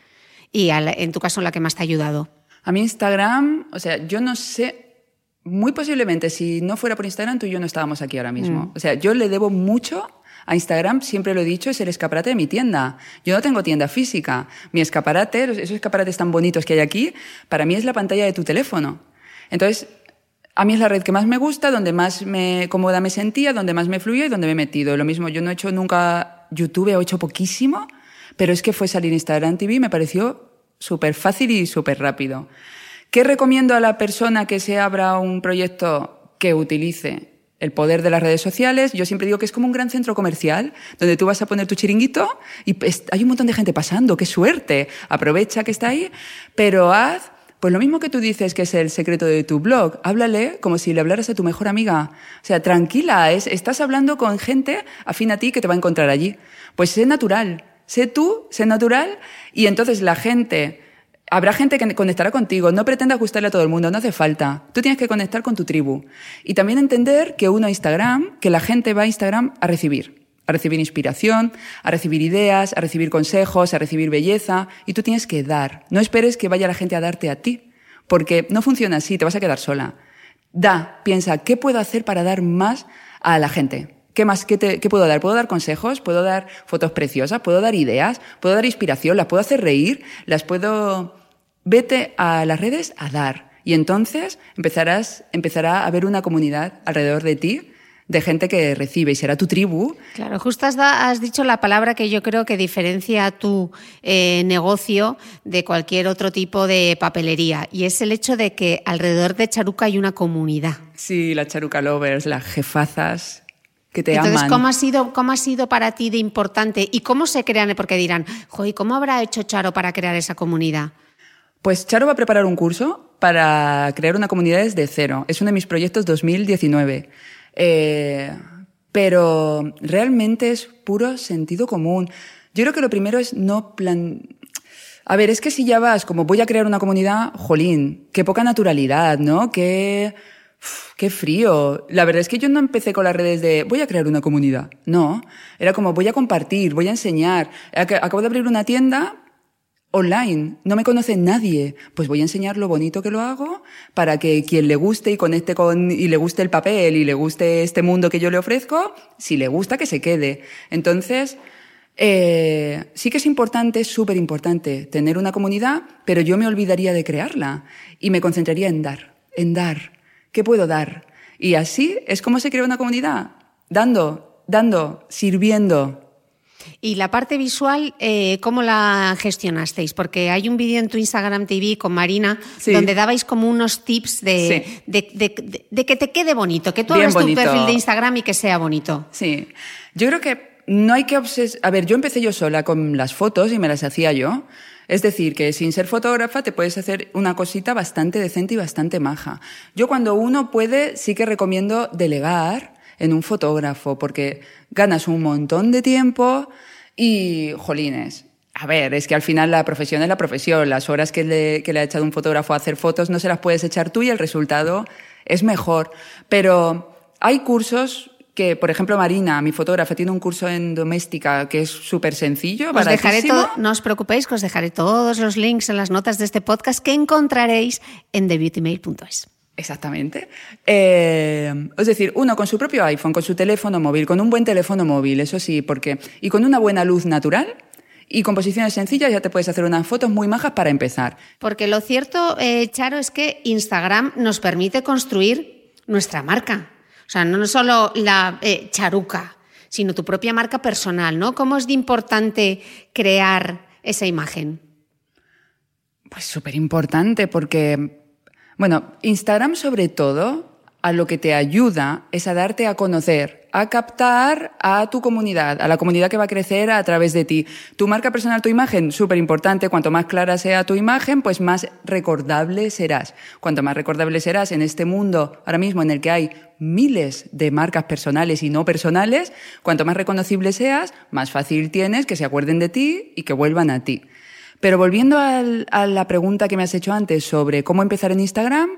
y en tu caso la que más te ha ayudado. A mí Instagram, o sea, yo no sé, muy posiblemente si no fuera por Instagram tú y yo no estábamos aquí ahora mismo. Mm. O sea, yo le debo mucho a Instagram, siempre lo he dicho, es el escaparate de mi tienda. Yo no tengo tienda física. Mi escaparate, esos escaparates tan bonitos que hay aquí, para mí es la pantalla de tu teléfono. Entonces, a mí es la red que más me gusta, donde más me cómoda me sentía, donde más me fluía y donde me he metido. Lo mismo, yo no he hecho nunca YouTube, he hecho poquísimo, pero es que fue salir Instagram TV y me pareció súper fácil y súper rápido. ¿Qué recomiendo a la persona que se abra un proyecto que utilice el poder de las redes sociales? Yo siempre digo que es como un gran centro comercial donde tú vas a poner tu chiringuito y hay un montón de gente pasando, qué suerte, aprovecha que está ahí, pero haz pues lo mismo que tú dices que es el secreto de tu blog, háblale como si le hablaras a tu mejor amiga. O sea, tranquila, es, estás hablando con gente afín a ti que te va a encontrar allí. Pues sé natural, sé tú, sé natural, y entonces la gente, habrá gente que conectará contigo, no pretendas gustarle a todo el mundo, no hace falta. Tú tienes que conectar con tu tribu. Y también entender que uno a Instagram, que la gente va a Instagram a recibir a recibir inspiración, a recibir ideas, a recibir consejos, a recibir belleza, y tú tienes que dar. No esperes que vaya la gente a darte a ti, porque no funciona así, te vas a quedar sola. Da, piensa, ¿qué puedo hacer para dar más a la gente? ¿Qué más? ¿Qué, te, ¿Qué, puedo dar? ¿Puedo dar consejos? ¿Puedo dar fotos preciosas? ¿Puedo dar ideas? ¿Puedo dar inspiración? ¿Las puedo hacer reír? ¿Las puedo...? Vete a las redes a dar. Y entonces empezarás, empezará a haber una comunidad alrededor de ti de gente que recibe y será tu tribu. Claro, justo has, dicho la palabra que yo creo que diferencia a tu eh, negocio de cualquier otro tipo de papelería y es el hecho de que alrededor de Charuca hay una comunidad. Sí, las Charuca Lovers, las jefazas que te Entonces, aman. ¿cómo ha, sido, ¿cómo ha sido para ti de importante y cómo se crean? Porque dirán, joder, ¿cómo habrá hecho Charo para crear esa comunidad? Pues Charo va a preparar un curso para crear una comunidad desde cero. Es uno de mis proyectos 2019. Eh, pero realmente es puro sentido común. Yo creo que lo primero es no plan... A ver, es que si ya vas como voy a crear una comunidad, jolín, qué poca naturalidad, ¿no? Qué, qué frío. La verdad es que yo no empecé con las redes de voy a crear una comunidad. No, era como voy a compartir, voy a enseñar. Acabo de abrir una tienda online, no me conoce nadie, pues voy a enseñar lo bonito que lo hago para que quien le guste y conecte con y le guste el papel y le guste este mundo que yo le ofrezco, si le gusta que se quede. Entonces, eh, sí que es importante, súper importante tener una comunidad, pero yo me olvidaría de crearla y me concentraría en dar, en dar. ¿Qué puedo dar? Y así es como se crea una comunidad, dando, dando, sirviendo. Y la parte visual, eh, ¿cómo la gestionasteis? Porque hay un vídeo en tu Instagram TV con Marina donde dabais como unos tips de, de, que te quede bonito, que tú hagas tu perfil de Instagram y que sea bonito. Sí, yo creo que no hay que obses... A ver, yo empecé yo sola con las fotos y me las hacía yo. Es decir, que sin ser fotógrafa te puedes hacer una cosita bastante decente y bastante maja. Yo cuando uno puede, sí que recomiendo delegar en un fotógrafo, porque ganas un montón de tiempo y, jolines, a ver, es que al final la profesión es la profesión. Las horas que le, que le ha echado un fotógrafo a hacer fotos no se las puedes echar tú y el resultado es mejor. Pero hay cursos que, por ejemplo, Marina, mi fotógrafa, tiene un curso en doméstica que es súper sencillo. Os dejaré no os preocupéis, que os dejaré todos los links en las notas de este podcast que encontraréis en thebeautymail.es. Exactamente. Eh, es decir, uno con su propio iPhone, con su teléfono móvil, con un buen teléfono móvil, eso sí, porque y con una buena luz natural y composiciones sencillas ya te puedes hacer unas fotos muy majas para empezar. Porque lo cierto, eh, Charo, es que Instagram nos permite construir nuestra marca. O sea, no solo la eh, charuca, sino tu propia marca personal, ¿no? ¿Cómo es de importante crear esa imagen? Pues súper importante porque bueno, Instagram sobre todo a lo que te ayuda es a darte a conocer, a captar a tu comunidad, a la comunidad que va a crecer a través de ti. Tu marca personal, tu imagen, súper importante. Cuanto más clara sea tu imagen, pues más recordable serás. Cuanto más recordable serás en este mundo ahora mismo en el que hay miles de marcas personales y no personales, cuanto más reconocible seas, más fácil tienes que se acuerden de ti y que vuelvan a ti. Pero volviendo a la pregunta que me has hecho antes sobre cómo empezar en Instagram,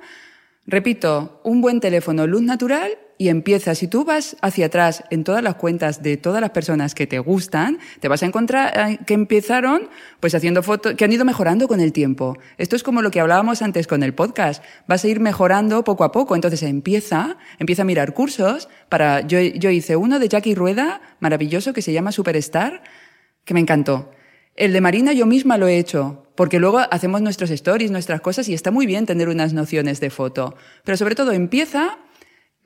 Repito, un buen teléfono, luz natural y empieza. Si tú vas hacia atrás en todas las cuentas de todas las personas que te gustan, te vas a encontrar que empezaron pues haciendo fotos, que han ido mejorando con el tiempo. Esto es como lo que hablábamos antes con el podcast. Vas a ir mejorando poco a poco. Entonces empieza, empieza a mirar cursos para, yo, yo hice uno de Jackie Rueda, maravilloso, que se llama Superstar, que me encantó. El de Marina yo misma lo he hecho, porque luego hacemos nuestros stories, nuestras cosas, y está muy bien tener unas nociones de foto. Pero sobre todo empieza,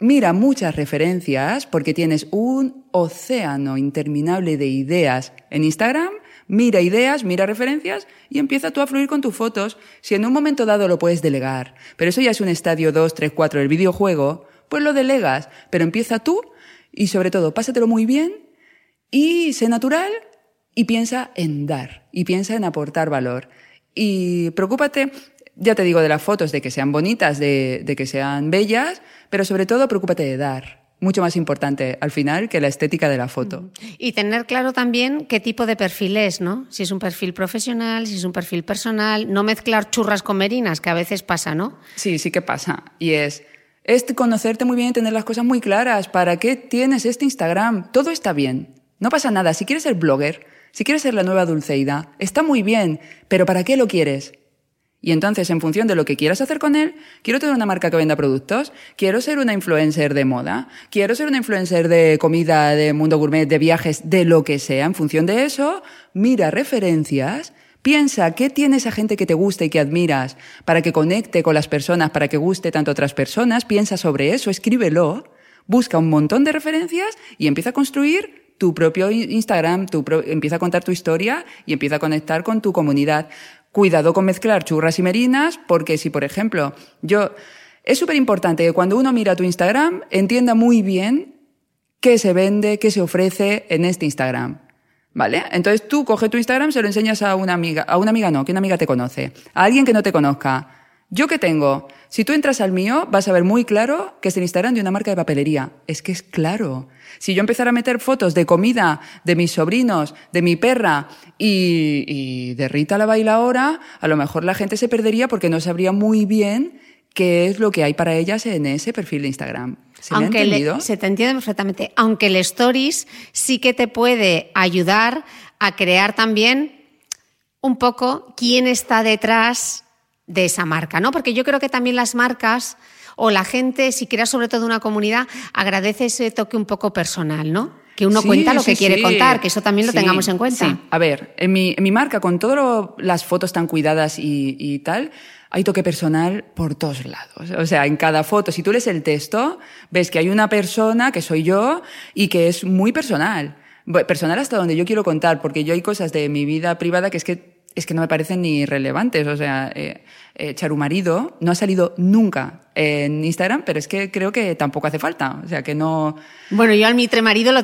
mira muchas referencias, porque tienes un océano interminable de ideas en Instagram, mira ideas, mira referencias, y empieza tú a fluir con tus fotos. Si en un momento dado lo puedes delegar, pero eso ya es un estadio 2, 3, 4 del videojuego, pues lo delegas, pero empieza tú, y sobre todo, pásatelo muy bien, y sé natural, y piensa en dar y piensa en aportar valor. Y preocúpate, ya te digo, de las fotos, de que sean bonitas, de, de, que sean bellas, pero sobre todo preocúpate de dar. Mucho más importante al final que la estética de la foto. Y tener claro también qué tipo de perfil es, ¿no? Si es un perfil profesional, si es un perfil personal, no mezclar churras con merinas, que a veces pasa, ¿no? Sí, sí que pasa. Y es, es conocerte muy bien y tener las cosas muy claras. ¿Para qué tienes este Instagram? Todo está bien. No pasa nada. Si quieres ser blogger, si quieres ser la nueva Dulceida, está muy bien, pero ¿para qué lo quieres? Y entonces, en función de lo que quieras hacer con él, quiero tener una marca que venda productos, quiero ser una influencer de moda, quiero ser una influencer de comida, de mundo gourmet, de viajes, de lo que sea. En función de eso, mira referencias, piensa qué tiene esa gente que te gusta y que admiras para que conecte con las personas, para que guste tanto a otras personas, piensa sobre eso, escríbelo, busca un montón de referencias y empieza a construir tu propio Instagram, tu empieza a contar tu historia y empieza a conectar con tu comunidad. Cuidado con mezclar churras y merinas, porque si, por ejemplo, yo... Es súper importante que cuando uno mira tu Instagram entienda muy bien qué se vende, qué se ofrece en este Instagram. ¿Vale? Entonces tú coge tu Instagram, se lo enseñas a una amiga, a una amiga no, que una amiga te conoce, a alguien que no te conozca. ¿Yo qué tengo? Si tú entras al mío, vas a ver muy claro que es el Instagram de una marca de papelería. Es que es claro. Si yo empezara a meter fotos de comida, de mis sobrinos, de mi perra y, y de Rita la bailaora, a lo mejor la gente se perdería porque no sabría muy bien qué es lo que hay para ellas en ese perfil de Instagram. ¿Se Aunque me se te entiende perfectamente. Aunque el Stories sí que te puede ayudar a crear también un poco quién está detrás de esa marca, ¿no? Porque yo creo que también las marcas o la gente, si crea sobre todo una comunidad, agradece ese toque un poco personal, ¿no? Que uno cuenta lo que quiere contar, que eso también lo tengamos en cuenta. A ver, en mi, en mi marca, con todas las fotos tan cuidadas y, y tal, hay toque personal por todos lados. O sea, en cada foto, si tú lees el texto, ves que hay una persona, que soy yo, y que es muy personal. Personal hasta donde yo quiero contar, porque yo hay cosas de mi vida privada que es que es que no me parecen ni relevantes. O sea, eh, eh, Charumarido no ha salido nunca en Instagram, pero es que creo que tampoco hace falta. O sea, que no. Bueno, yo al mitre marido lo,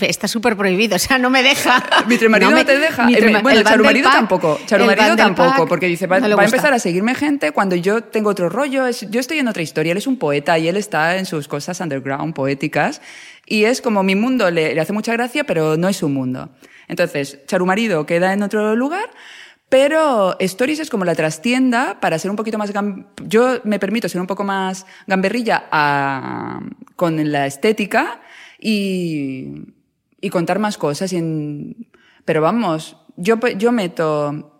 está súper prohibido, o sea, no me deja. ¿Mitre marido no, te deja? Eh, bueno, Charumarido tampoco. Charumarido tampoco, porque dice, va, va a empezar a seguirme gente cuando yo tengo otro rollo. yo estoy en otra historia. Él es un poeta y él está en sus cosas underground, poéticas. Y es como mi mundo, le, le hace mucha gracia, pero no es su mundo. Entonces, Charumarido queda en otro lugar, pero Stories es como la trastienda para ser un poquito más... Yo me permito ser un poco más gamberrilla a... con la estética y, y contar más cosas. Y Pero vamos, yo, yo meto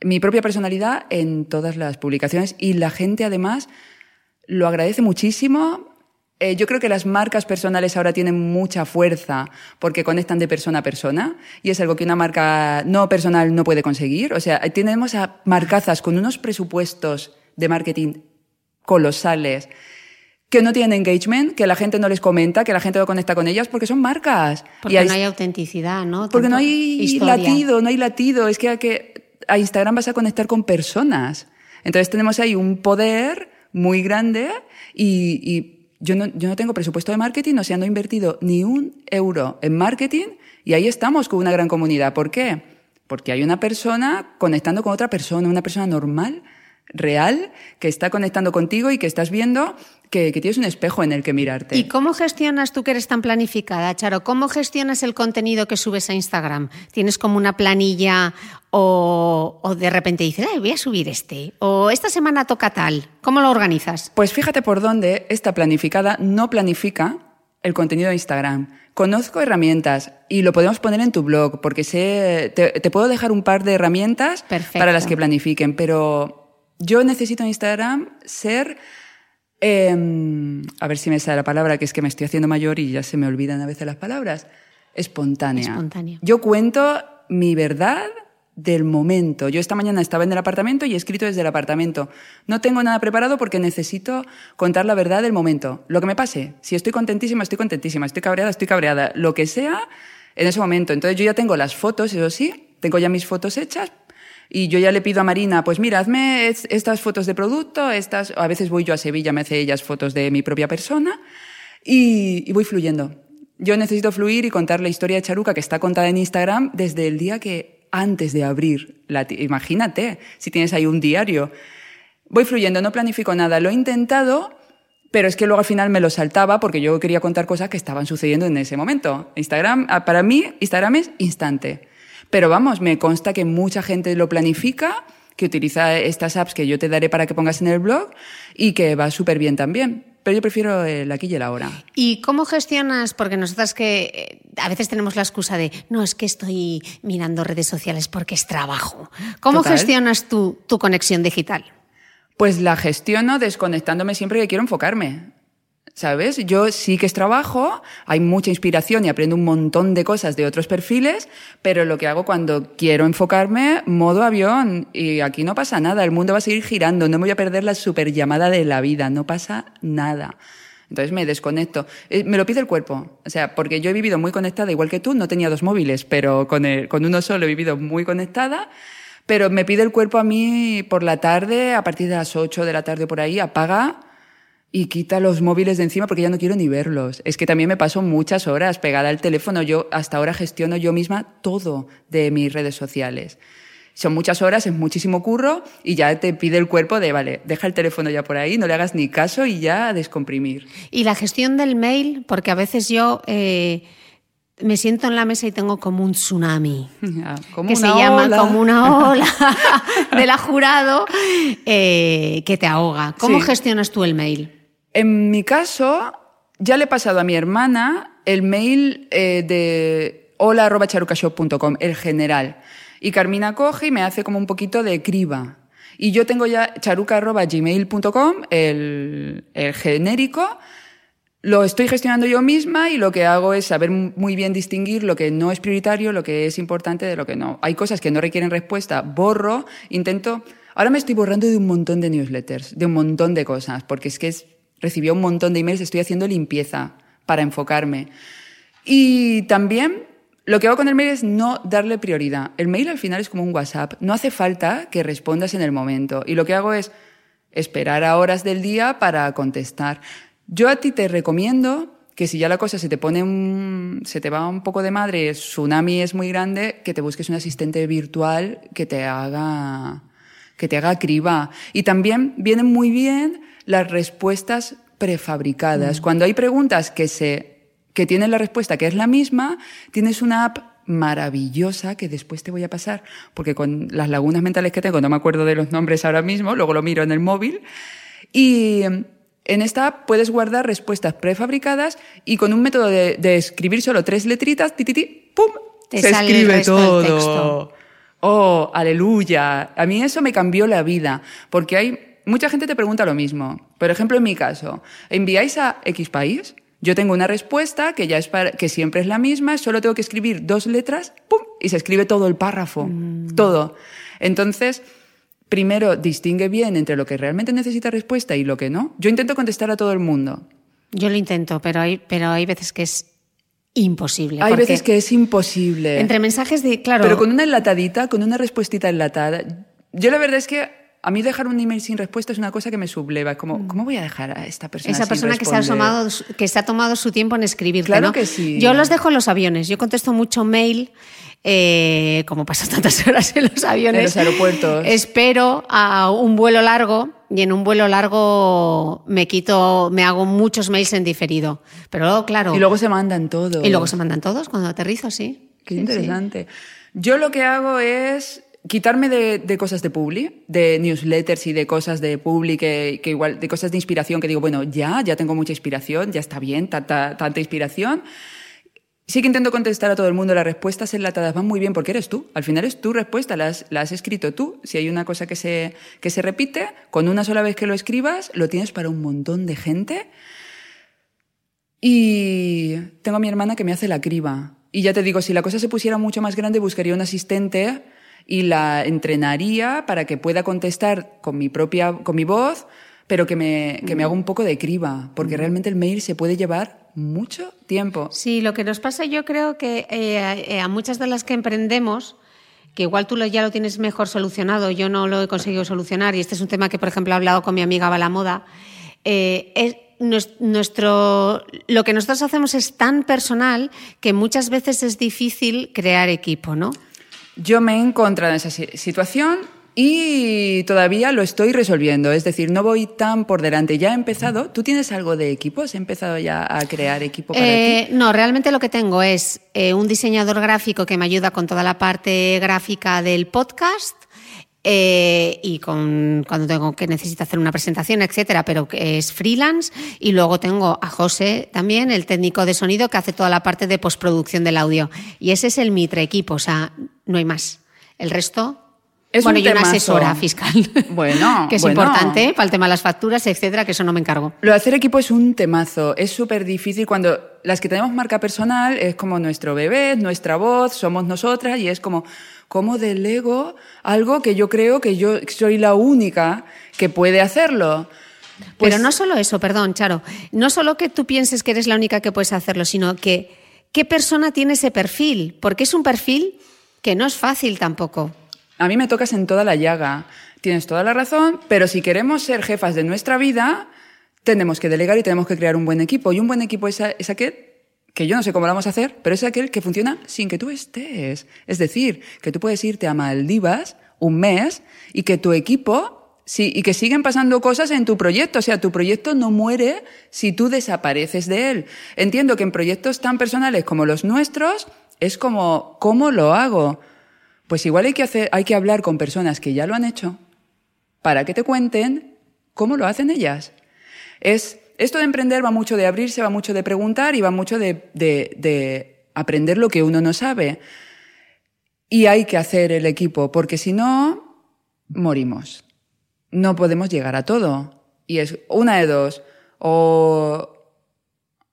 mi propia personalidad en todas las publicaciones y la gente además lo agradece muchísimo eh, yo creo que las marcas personales ahora tienen mucha fuerza porque conectan de persona a persona y es algo que una marca no personal no puede conseguir. O sea, tenemos a marcazas con unos presupuestos de marketing colosales que no tienen engagement, que la gente no les comenta, que la gente no conecta con ellas porque son marcas. Porque no hay autenticidad, ¿no? Porque no hay latido, no hay latido. Es que a, que a Instagram vas a conectar con personas. Entonces tenemos ahí un poder muy grande y, y yo, no, yo no tengo presupuesto de marketing, o sea, no he invertido ni un euro en marketing y ahí estamos con una gran comunidad. ¿Por qué? Porque hay una persona conectando con otra persona, una persona normal, real, que está conectando contigo y que estás viendo que, que, tienes un espejo en el que mirarte. ¿Y cómo gestionas tú que eres tan planificada, Charo? ¿Cómo gestionas el contenido que subes a Instagram? ¿Tienes como una planilla o, o de repente dices, Ay, voy a subir este? ¿O esta semana toca tal? ¿Cómo lo organizas? Pues fíjate por dónde esta planificada no planifica el contenido de Instagram. Conozco herramientas y lo podemos poner en tu blog, porque sé, te, te puedo dejar un par de herramientas Perfecto. para las que planifiquen, pero yo necesito en Instagram ser eh, a ver si me sale la palabra, que es que me estoy haciendo mayor y ya se me olvidan a veces las palabras. Espontánea. Espontánea. Yo cuento mi verdad del momento. Yo esta mañana estaba en el apartamento y he escrito desde el apartamento. No tengo nada preparado porque necesito contar la verdad del momento. Lo que me pase. Si estoy contentísima, estoy contentísima. Estoy cabreada, estoy cabreada. Lo que sea en ese momento. Entonces yo ya tengo las fotos, eso sí, tengo ya mis fotos hechas, y yo ya le pido a Marina, pues mira, hazme estas fotos de producto, estas, a veces voy yo a Sevilla, me hace ellas fotos de mi propia persona y, y, voy fluyendo. Yo necesito fluir y contar la historia de Charuca que está contada en Instagram desde el día que antes de abrir la imagínate si tienes ahí un diario. Voy fluyendo, no planifico nada, lo he intentado, pero es que luego al final me lo saltaba porque yo quería contar cosas que estaban sucediendo en ese momento. Instagram, para mí, Instagram es instante. Pero vamos, me consta que mucha gente lo planifica, que utiliza estas apps que yo te daré para que pongas en el blog y que va súper bien también. Pero yo prefiero el aquí y el ahora. ¿Y cómo gestionas? Porque nosotras que a veces tenemos la excusa de, no, es que estoy mirando redes sociales porque es trabajo. ¿Cómo Total. gestionas tú tu conexión digital? Pues la gestiono desconectándome siempre que quiero enfocarme. ¿Sabes? Yo sí que es trabajo, hay mucha inspiración y aprendo un montón de cosas de otros perfiles, pero lo que hago cuando quiero enfocarme, modo avión, y aquí no pasa nada, el mundo va a seguir girando, no me voy a perder la super llamada de la vida, no pasa nada. Entonces me desconecto. Eh, Me lo pide el cuerpo. O sea, porque yo he vivido muy conectada, igual que tú, no tenía dos móviles, pero con, el, con uno solo he vivido muy conectada. Pero me pide el cuerpo a mí por la tarde, a partir de las 8 de la tarde por ahí, apaga y quita los móviles de encima porque ya no quiero ni verlos. Es que también me paso muchas horas pegada al teléfono. Yo hasta ahora gestiono yo misma todo de mis redes sociales. Son muchas horas, es muchísimo curro y ya te pide el cuerpo de, vale, deja el teléfono ya por ahí, no le hagas ni caso y ya a descomprimir. Y la gestión del mail, porque a veces yo eh, me siento en la mesa y tengo como un tsunami. Ah, Como que una se llama como una ola de la jurado eh, que te ahoga. ¿Cómo Sí. gestionas tú el mail? En mi caso, ya le he pasado a mi hermana el mail eh, de hola.charucashop.com, el general. Y Carmina coge y me hace como un poquito de criba. Y yo tengo ya charuca.gmail.com, el, el genérico. Lo estoy gestionando yo misma y lo que hago es saber muy bien distinguir lo que no es prioritario, lo que es importante de lo que no. Hay cosas que no requieren respuesta, borro, intento... Ahora me estoy borrando de un montón de newsletters, de un montón de cosas, porque es que es, recibí un montón de emails, estoy haciendo limpieza para enfocarme. Y también lo que hago con el mail es no darle prioridad. El mail al final es como un WhatsApp, no hace falta que respondas en el momento. Y lo que hago es esperar a horas del día para contestar. Yo a ti te recomiendo que si ya la cosa se te pone un, se te va un poco de madre, el tsunami es muy grande, que te busques un asistente virtual que te haga, que te haga criba. Y también vienen muy bien las respuestas prefabricadas. Cuando hay preguntas que se, que tienen la respuesta que es la misma, tienes una app maravillosa que después te voy a pasar, porque con las lagunas mentales que tengo no me acuerdo de los nombres ahora mismo, luego lo miro en el móvil. Y en esta app puedes guardar respuestas prefabricadas y con un método de, de escribir solo tres letritas, ti, ti, ti, ¡pum! Te se sale el escribe del todo. texto. Oh, aleluya. A mí eso me cambió la vida, porque hay mucha gente te pregunta lo mismo. Por ejemplo, en mi caso, enviáis a X país, yo tengo una respuesta que ya es para, que siempre es la misma, solo tengo que escribir dos letras, pum, y se escribe todo el párrafo, todo. Entonces, primero distingue bien entre lo que realmente necesita respuesta y lo que no. Yo intento contestar a todo el mundo. Yo lo intento, pero hay, pero hay veces que es imposible. Hay veces que es imposible. Entre mensajes de, claro, Pero con una enlatadita, con una respuestita enlatada. Yo la verdad es que a mí dejar un email sin respuesta es una cosa que me subleva. Es como, ¿cómo voy a dejar a esta persona Esa sin persona que se, ha responder? tomado, que se ha tomado su tiempo en escribirte, Claro ¿no? que sí. Yo los dejo en los aviones. Yo contesto mucho mail, eh, como paso tantas horas en los aviones. En los aeropuertos. Espero a un vuelo largo y en un vuelo largo me quito, me hago muchos mails en diferido. Pero luego, claro. Y luego se mandan todos. y luego se mandan todos cuando aterrizo, sí. Qué Sí, sí. interesante. Yo lo que hago es quitarme de, de cosas de publi, de newsletters y de cosas de publi que, que igual, de cosas de inspiración que digo, bueno, ya, ya tengo mucha inspiración, ya está bien, tanta, tanta inspiración. Sí que intento contestar a todo el mundo. Las respuestas enlatadas van muy bien porque eres tú. Al final es tu respuesta, la has, la has escrito tú. Si hay una cosa que se, que se repite, con una sola vez que lo escribas, lo tienes para un montón de gente. Y tengo a mi hermana que me hace la criba. Y ya te digo, si la cosa se pusiera mucho más grande, buscaría un asistente y la entrenaría para que pueda contestar con mi propia, con mi voz, pero que me, que me haga un poco de criba, porque realmente el mail se puede llevar mucho tiempo. Sí, lo que nos pasa yo creo que eh, eh, a muchas de las que emprendemos, que igual tú lo- ya lo tienes mejor solucionado, yo no lo he conseguido solucionar, y este es un tema que, por ejemplo, he hablado con mi amiga Balamoda, eh, es nues- nuestro, lo que nosotros hacemos es tan personal que muchas veces es difícil crear equipo, ¿no? Yo me he encontrado en esa si- situación y todavía lo estoy resolviendo. Es decir, no voy tan por delante. Ya he empezado. ¿Tú tienes algo de equipo? ¿Has empezado ya a crear equipo para ti? Eh, no, realmente lo que tengo es eh, un diseñador gráfico que me ayuda con toda la parte gráfica del podcast. Eh, y con cuando tengo que necesito hacer una presentación, etcétera, pero que es freelance. Y luego tengo a José también, el técnico de sonido, que hace toda la parte de postproducción del audio. Y ese es el Mitre equipo, o sea, no hay más. El resto. Es bueno, un y una asesora fiscal. Bueno, que es bueno. importante para el tema de las facturas, etcétera, que eso no me encargo. Lo de hacer equipo es un temazo. Es súper difícil cuando las que tenemos marca personal es como nuestro bebé, es nuestra voz, somos nosotras y es como, ¿cómo delego algo que yo creo que yo soy la única que puede hacerlo? Pues- Pero no solo eso, perdón, Charo. No solo que tú pienses que eres la única que puedes hacerlo, sino que qué persona tiene ese perfil. Porque es un perfil que no es fácil tampoco. A mí me tocas en toda la llaga. Tienes toda la razón, pero si queremos ser jefas de nuestra vida, tenemos que delegar y tenemos que crear un buen equipo. Y un buen equipo es, a- es aquel que yo no sé cómo lo vamos a hacer, pero es aquel que funciona sin que tú estés. Es decir, que tú puedes irte a Maldivas un mes y que tu equipo sí, y que siguen pasando cosas en tu proyecto. O sea, tu proyecto no muere si tú desapareces de él. Entiendo que en proyectos tan personales como los nuestros es como, ¿cómo lo hago? Pues igual hay que, hacer, hay que hablar con personas que ya lo han hecho para que te cuenten cómo lo hacen ellas. Es, esto de emprender va mucho de abrirse, va mucho de preguntar y va mucho de, de, de aprender lo que uno no sabe. Y hay que hacer el equipo, porque si no, morimos. No podemos llegar a todo. Y es una de dos. O...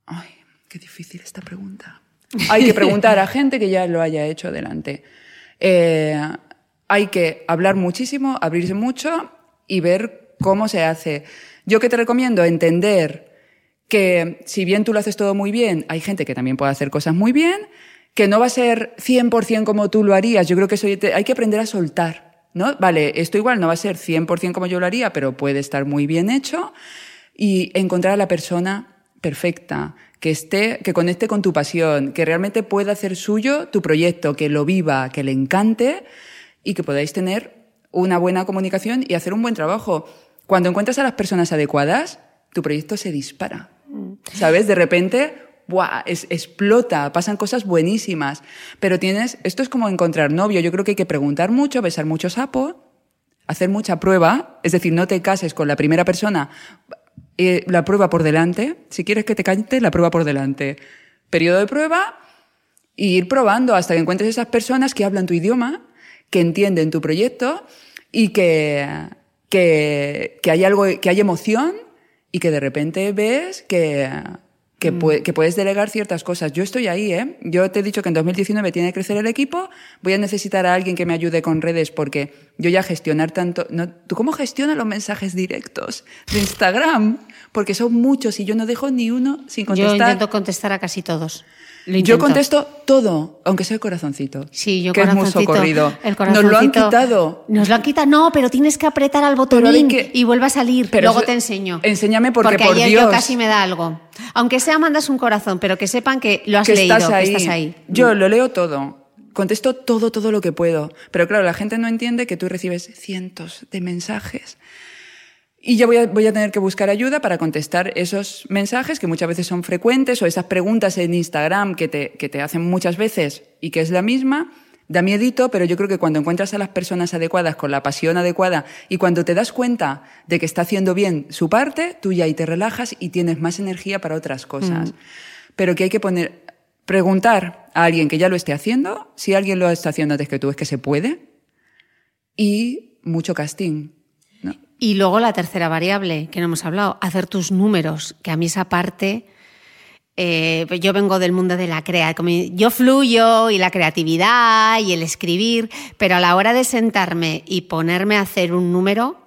Ay, qué difícil esta pregunta. Hay que preguntar a gente que ya lo haya hecho adelante. Eh, hay que hablar muchísimo, abrirse mucho y ver cómo se hace. Yo que te recomiendo entender que si bien tú lo haces todo muy bien, hay gente que también puede hacer cosas muy bien, que no va a ser 100% como tú lo harías. Yo creo que eso hay que aprender a soltar, ¿no? Vale, esto igual no va a ser 100% como yo lo haría, pero puede estar muy bien hecho y encontrar a la persona perfecta, que esté, que conecte con tu pasión, que realmente pueda hacer suyo tu proyecto, que lo viva, que le encante y que podáis tener una buena comunicación y hacer un buen trabajo. Cuando encuentras a las personas adecuadas, tu proyecto se dispara. ¿Sabes? De repente, ¡buah! Explota, pasan cosas buenísimas. Pero tienes, esto es como encontrar novio. Yo creo que hay que preguntar mucho, besar mucho sapo, hacer mucha prueba. Es decir, no te cases con la primera persona, eh, la prueba por delante. Si quieres que te cante, la prueba por delante. Periodo de prueba y ir probando hasta que encuentres esas personas que hablan tu idioma, que entienden tu proyecto y que, que, que hay algo, que hay emoción y que de repente ves que, que, pue- que puedes delegar ciertas cosas. Yo estoy ahí, ¿eh? Yo te he dicho que en 2019 tiene que crecer el equipo, voy a necesitar a alguien que me ayude con redes porque yo ya gestionar tanto... No, ¿Tú cómo gestionas los mensajes directos de Instagram? Porque son muchos y yo no dejo ni uno sin contestar. Yo intento contestar a casi todos. Yo contesto todo, aunque sea el corazoncito. Sí, yo que es muy socorrido. El Nos lo han quitado. Nos lo han quitado. No, pero tienes que apretar al botonín que- y vuelve a salir. Pero Luego eso- te enseño. enséñame porque, por ayer Dios. yo casi me da algo. Aunque sea mandas un corazón, pero que sepan que lo has que leído, estás ahí. que estás ahí. Yo lo leo todo. Contesto todo, todo lo que puedo. Pero claro, la gente no entiende que tú recibes cientos de mensajes. Y yo voy a, voy a tener que buscar ayuda para contestar esos mensajes que muchas veces son frecuentes o esas preguntas en Instagram que te, que te hacen muchas veces y que es la misma. Da miedito, pero yo creo que cuando encuentras a las personas adecuadas, con la pasión adecuada, y cuando te das cuenta de que está haciendo bien su parte, tú ya ahí te relajas y tienes más energía para otras cosas. Pero que hay que poner, preguntar a alguien que ya lo esté haciendo, si alguien lo está haciendo antes que tú, es que se puede, y mucho casting. Y luego la tercera variable que no hemos hablado, hacer tus números, que a mí esa parte, eh, yo vengo del mundo de la creatividad, yo fluyo y la creatividad y el escribir, pero a la hora de sentarme y ponerme a hacer un número,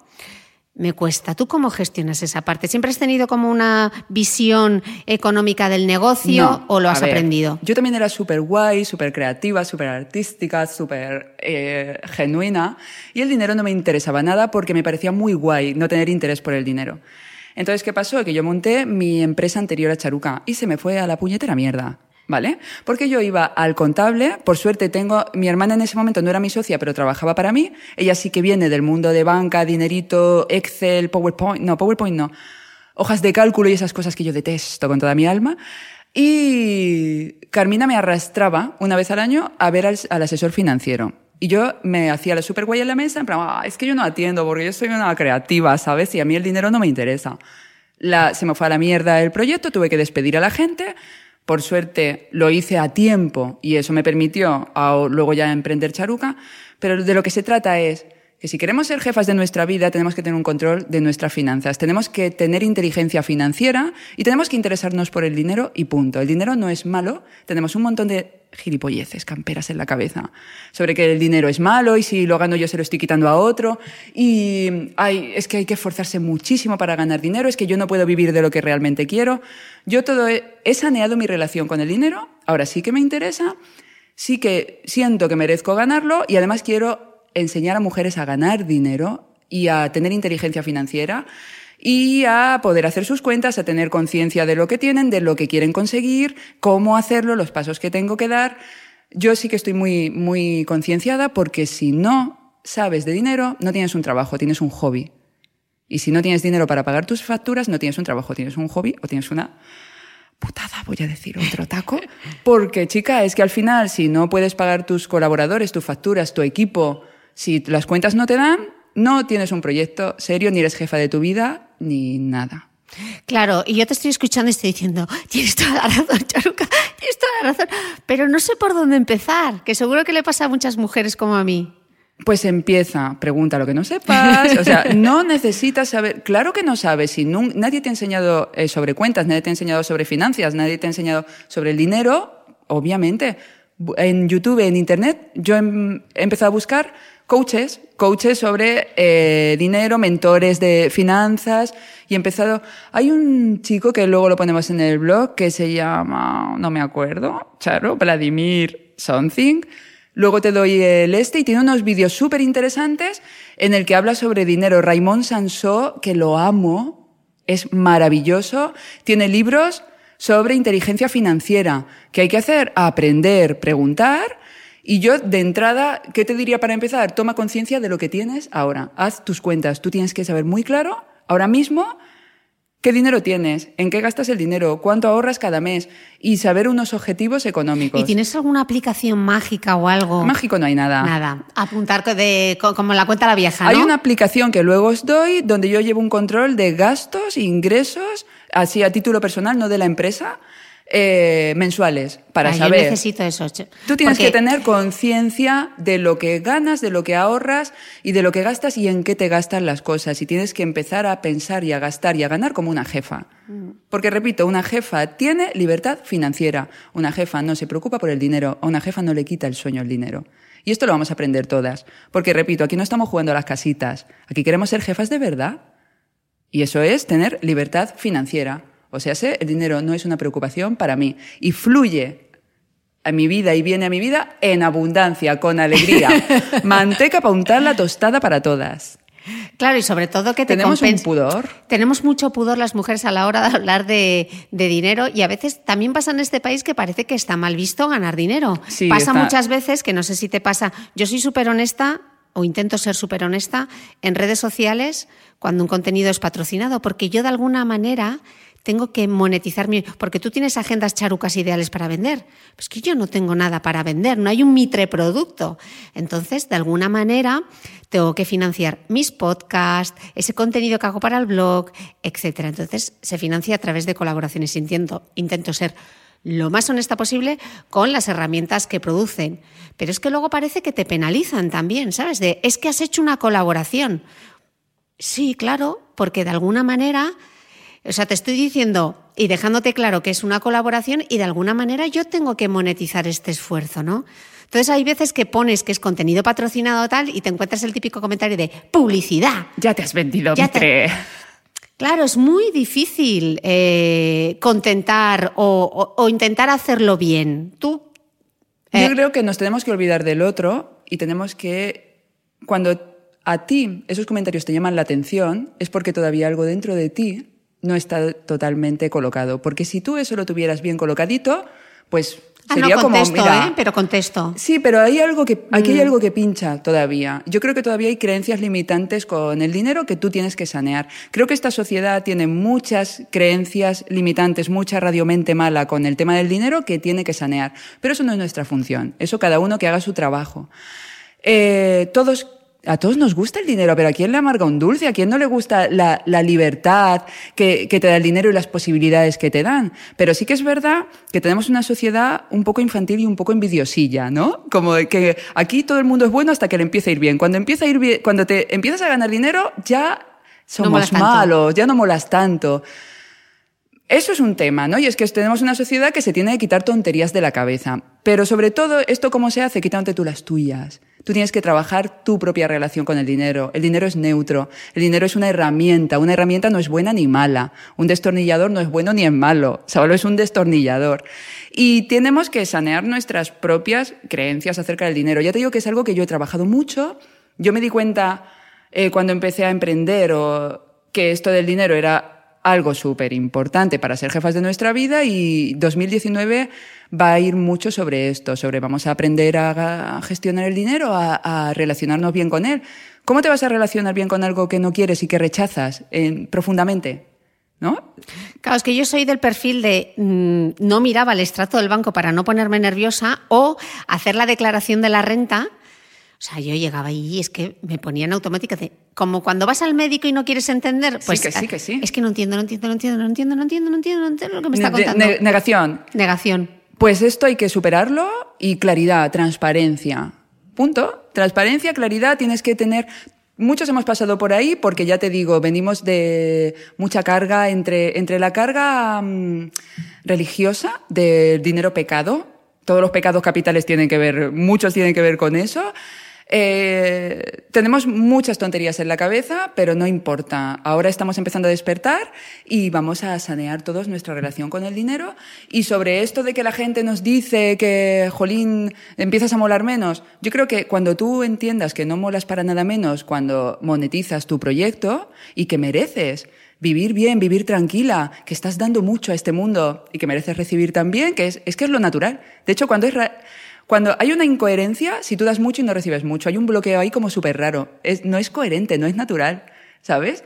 me cuesta. ¿Tú cómo gestionas esa parte? ¿Siempre has tenido como una visión económica del negocio No, o lo has ver, aprendido? Yo también era súper guay, súper creativa, súper artística, súper eh, genuina. Y el dinero no me interesaba nada porque me parecía muy guay no tener interés por el dinero. Entonces, ¿qué pasó? Que yo monté mi empresa anterior a Charuca y se me fue a la puñetera mierda. ¿Vale? Porque yo iba al contable, por suerte tengo, mi hermana en ese momento no era mi socia, pero trabajaba para mí, ella sí que viene del mundo de banca, dinerito, Excel, PowerPoint, no, PowerPoint no, hojas de cálculo y esas cosas que yo detesto con toda mi alma. Y Carmina me arrastraba una vez al año a ver al, al asesor financiero. Y yo me hacía la super guay en la mesa, en plan, "Ah, es que yo no atiendo porque yo soy una creativa, ¿sabes? Y a mí el dinero no me interesa. La, se me fue a la mierda el proyecto, tuve que despedir a la gente. Por suerte lo hice a tiempo y eso me permitió luego ya emprender Charuca. Pero de lo que se trata es que si queremos ser jefas de nuestra vida, tenemos que tener un control de nuestras finanzas. Tenemos que tener inteligencia financiera y tenemos que interesarnos por el dinero y punto. El dinero no es malo. Tenemos un montón de gilipolleces, camperas en la cabeza, sobre que el dinero es malo y si lo gano yo se lo estoy quitando a otro. Y es que hay que esforzarse muchísimo para ganar dinero, es que yo no puedo vivir de lo que realmente quiero. Yo todo he, he saneado mi relación con el dinero, ahora sí que me interesa, sí que siento que merezco ganarlo y además quiero enseñar a mujeres a ganar dinero y a tener inteligencia financiera y a poder hacer sus cuentas, a tener conciencia de lo que tienen, de lo que quieren conseguir, cómo hacerlo, los pasos que tengo que dar. Yo sí que estoy muy, muy concienciada porque si no sabes de dinero, no tienes un trabajo, tienes un hobby. Y si no tienes dinero para pagar tus facturas, no tienes un trabajo, tienes un hobby o tienes una putada, voy a decir otro taco. Porque, chica, es que al final, si no puedes pagar tus colaboradores, tus facturas, tu equipo, si las cuentas no te dan, no tienes un proyecto serio, ni eres jefa de tu vida, ni nada. Claro, y yo te estoy escuchando y estoy diciendo, tienes toda la razón, Charuca, tienes toda la razón, pero no sé por dónde empezar, que seguro que le pasa a muchas mujeres como a mí. Pues empieza, pregunta lo que no sepas. O sea, no necesitas saber. Claro que no sabes. Si nadie te ha enseñado eh, sobre cuentas, nadie te ha enseñado sobre finanzas, nadie te ha enseñado sobre el dinero, obviamente. En YouTube, en Internet, yo em- he empezado a buscar coaches, coaches sobre eh, dinero, mentores de finanzas, y he empezado. Hay un chico que luego lo ponemos en el blog que se llama, no me acuerdo, Charo, Vladimir Something. Luego te doy el este y tiene unos vídeos súper interesantes en el que habla sobre dinero. Raymond Sansó, que lo amo, es maravilloso. Tiene libros sobre inteligencia financiera. ¿Qué hay que hacer? Aprender, preguntar. Y yo, de entrada, ¿qué te diría para empezar? Toma conciencia de lo que tienes ahora. Haz tus cuentas. Tú tienes que saber muy claro, ahora mismo, ¿Qué dinero tienes? ¿En qué gastas el dinero? ¿Cuánto ahorras cada mes? Y saber unos objetivos económicos. ¿Y tienes alguna aplicación mágica o algo? Mágico no hay nada. Nada. Apuntar de, co- como la cuenta la vieja, ¿no? Hay una aplicación que luego os doy donde yo llevo un control de gastos, ingresos, así a título personal, no de la empresa, eh, mensuales, para Ah, yo saber. necesito eso. Tú tienes porque- que tener conciencia de lo que ganas, de lo que ahorras y de lo que gastas y en qué te gastan las cosas. Y tienes que empezar a pensar y a gastar y a ganar como una jefa. Porque, repito, una jefa tiene libertad financiera. Una jefa no se preocupa por el dinero. A una jefa no le quita el sueño el dinero. Y esto lo vamos a aprender todas. Porque, repito, aquí no estamos jugando a las casitas. Aquí queremos ser jefas de verdad. Y eso es tener libertad financiera. O sea, el dinero no es una preocupación para mí. Y fluye a mi vida y viene a mi vida en abundancia, con alegría. Manteca para untar la tostada para todas. Claro, y sobre todo que te Tenemos un pudor. Tenemos mucho pudor las mujeres a la hora de hablar de, dinero y a veces también pasa en este país que parece que está mal visto ganar dinero. pasa muchas veces que no sé si te pasa. Yo soy súper honesta o intento ser súper honesta en redes sociales cuando un contenido es patrocinado, porque yo de alguna manera tengo que monetizar mi... Porque tú tienes agendas charucas ideales para vender. Pues que yo no tengo nada para vender, no hay un mitre producto. Entonces, de alguna manera, tengo que financiar mis podcasts, ese contenido que hago para el blog, etc. Entonces, se financia a través de colaboraciones. Intento, intento ser lo más honesta posible con las herramientas que producen. Pero es que luego parece que te penalizan también, ¿sabes? De, es que has hecho una colaboración. Sí, claro, porque de alguna manera o sea, te estoy diciendo y dejándote claro que es una colaboración y de alguna manera yo tengo que monetizar este esfuerzo, ¿no? Entonces hay veces que pones que es contenido patrocinado tal y te encuentras el típico comentario de publicidad. Ya te has vendido, ya Claro, es muy difícil eh, contentar o, intentar hacerlo bien. Tú. Yo eh, creo que nos tenemos que olvidar del otro y tenemos que, cuando a ti esos comentarios te llaman la atención, es porque todavía algo dentro de ti no está totalmente colocado. Porque si tú eso lo tuvieras bien colocadito, pues ah, sería no contesto, como, mira, ¿eh? pero contesto. Sí, pero hay algo que, aquí hay mm. algo que pincha todavía. Yo creo que todavía hay creencias limitantes con el dinero que tú tienes que sanear. Creo que esta sociedad tiene muchas creencias limitantes, mucha radiomente mala con el tema del dinero que tiene que sanear. Pero eso no es nuestra función. Eso cada uno que haga su trabajo. Eh, todos a todos nos gusta el dinero, pero ¿a quién le amarga un dulce? ¿A quién no le gusta la, libertad que, te da el dinero y las posibilidades que te dan? Pero sí que es verdad que tenemos una sociedad un poco infantil y un poco envidiosilla, ¿no? Como que aquí todo el mundo es bueno hasta que le empieza a ir bien. Cuando empieza a ir bien, cuando te empiezas a ganar dinero, ya somos malos, ya no molas tanto. Eso es un tema, ¿no? Y es que tenemos una sociedad que se tiene que quitar tonterías de la cabeza. Pero sobre todo, ¿esto cómo se hace? Quitándote tú las tuyas. Tú tienes que trabajar tu propia relación con el dinero. El dinero es neutro. El dinero es una herramienta. Una herramienta no es buena ni mala. Un destornillador no es bueno ni es malo. Solo es un destornillador. Y tenemos que sanear nuestras propias creencias acerca del dinero. Ya te digo que es algo que yo he trabajado mucho. Yo me di cuenta eh, cuando empecé a emprender o que esto del dinero era algo súper importante para ser jefas de nuestra vida y 2019 va a ir mucho sobre esto, sobre vamos a aprender a gestionar el dinero, a, relacionarnos bien con él. ¿Cómo te vas a relacionar bien con algo que no quieres y que rechazas profundamente? ¿No? Claro, es que yo soy del perfil de mm, no miraba el estrato del banco para no ponerme nerviosa o hacer la declaración de la renta o sea, yo llegaba ahí y es que me ponía en automática de, como cuando vas al médico y no quieres entender, pues sí, que sí, que sí. es que no entiendo, no entiendo, no entiendo, no entiendo, no entiendo, no entiendo, no entiendo lo que me está contando. negación. Negación. Pues esto hay que superarlo y claridad, transparencia. Punto. Transparencia, claridad, tienes que tener Muchos hemos pasado por ahí porque ya te digo, venimos de mucha carga entre, entre la carga mm, religiosa del dinero pecado. Todos los pecados capitales tienen que ver, muchos tienen que ver con eso. Eh, tenemos muchas tonterías en la cabeza, pero no importa. Ahora estamos empezando a despertar y vamos a sanear todos nuestra relación con el dinero. Y sobre esto de que la gente nos dice que, jolín, empiezas a molar menos, yo creo que cuando tú entiendas que no molas para nada menos cuando monetizas tu proyecto y que mereces vivir bien, vivir tranquila, que estás dando mucho a este mundo y que mereces recibir también, que es, es que es lo natural. De hecho, cuando es cuando hay una incoherencia, si tú das mucho y no recibes mucho, hay un bloqueo ahí como súper raro. No es coherente, no es natural, ¿sabes?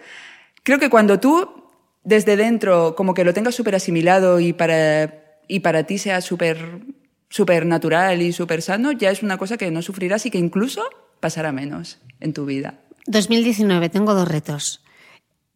Creo que cuando tú desde dentro como que lo tengas súper asimilado y para, y para ti sea súper súper natural y súper sano, ya es una cosa que no sufrirás y que incluso pasará menos en tu vida. 2019, tengo dos retos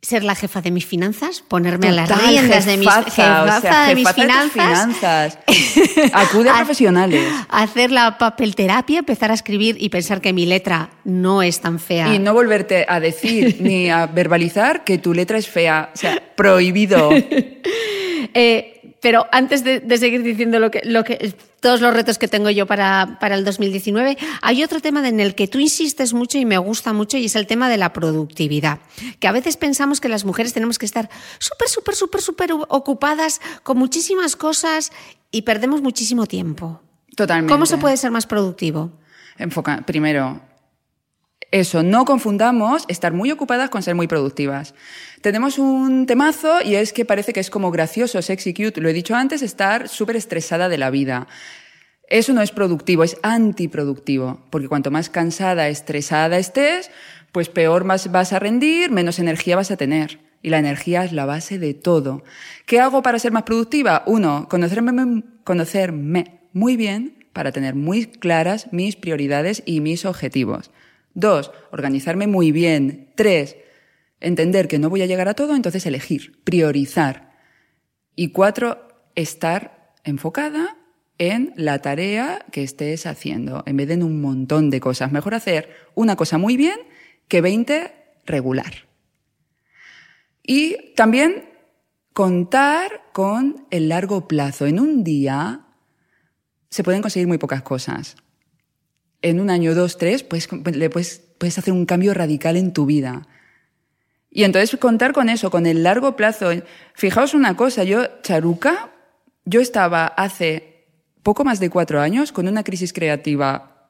ser la jefa de mis finanzas, ponerme a las riendas de mis, jefaza, de mis finanzas. Acude a profesionales. Hacer la papelterapia, empezar a escribir y pensar que mi letra no es tan fea. Y no volverte a decir ni a verbalizar que tu letra es fea. O sea, prohibido. eh, pero antes de, seguir diciendo lo que, lo que, todos los retos que tengo yo para, para el 2019, hay otro tema en el que tú insistes mucho y me gusta mucho y es el tema de la productividad. Que a veces pensamos que las mujeres tenemos que estar súper, súper, súper, súper ocupadas con muchísimas cosas y perdemos muchísimo tiempo. Totalmente. ¿Cómo se puede ser más productivo? Enfoca, primero, eso, no confundamos estar muy ocupadas con ser muy productivas. Tenemos un temazo y es que parece que es como gracioso, sexy, cute, lo he dicho antes, estar súper estresada de la vida. Eso no es productivo, es antiproductivo, porque cuanto más cansada, estresada estés, pues peor más vas a rendir, menos energía vas a tener. Y la energía es la base de todo. ¿Qué hago para ser más productiva? Uno, conocerme, conocerme muy bien para tener muy claras mis prioridades y mis objetivos. Dos, organizarme muy bien. Tres, entender que no voy a llegar a todo, entonces elegir, priorizar. Y cuatro, estar enfocada en la tarea que estés haciendo, en vez de en un montón de cosas. Mejor hacer una cosa muy bien que 20 regular. Y también contar con el largo plazo. En un día se pueden conseguir muy pocas cosas. En un año, dos, tres, le puedes, puedes hacer un cambio radical en tu vida. Y entonces contar con eso, con el largo plazo. Fijaos una cosa, yo, Charuca, yo estaba hace poco más de cuatro años con una crisis creativa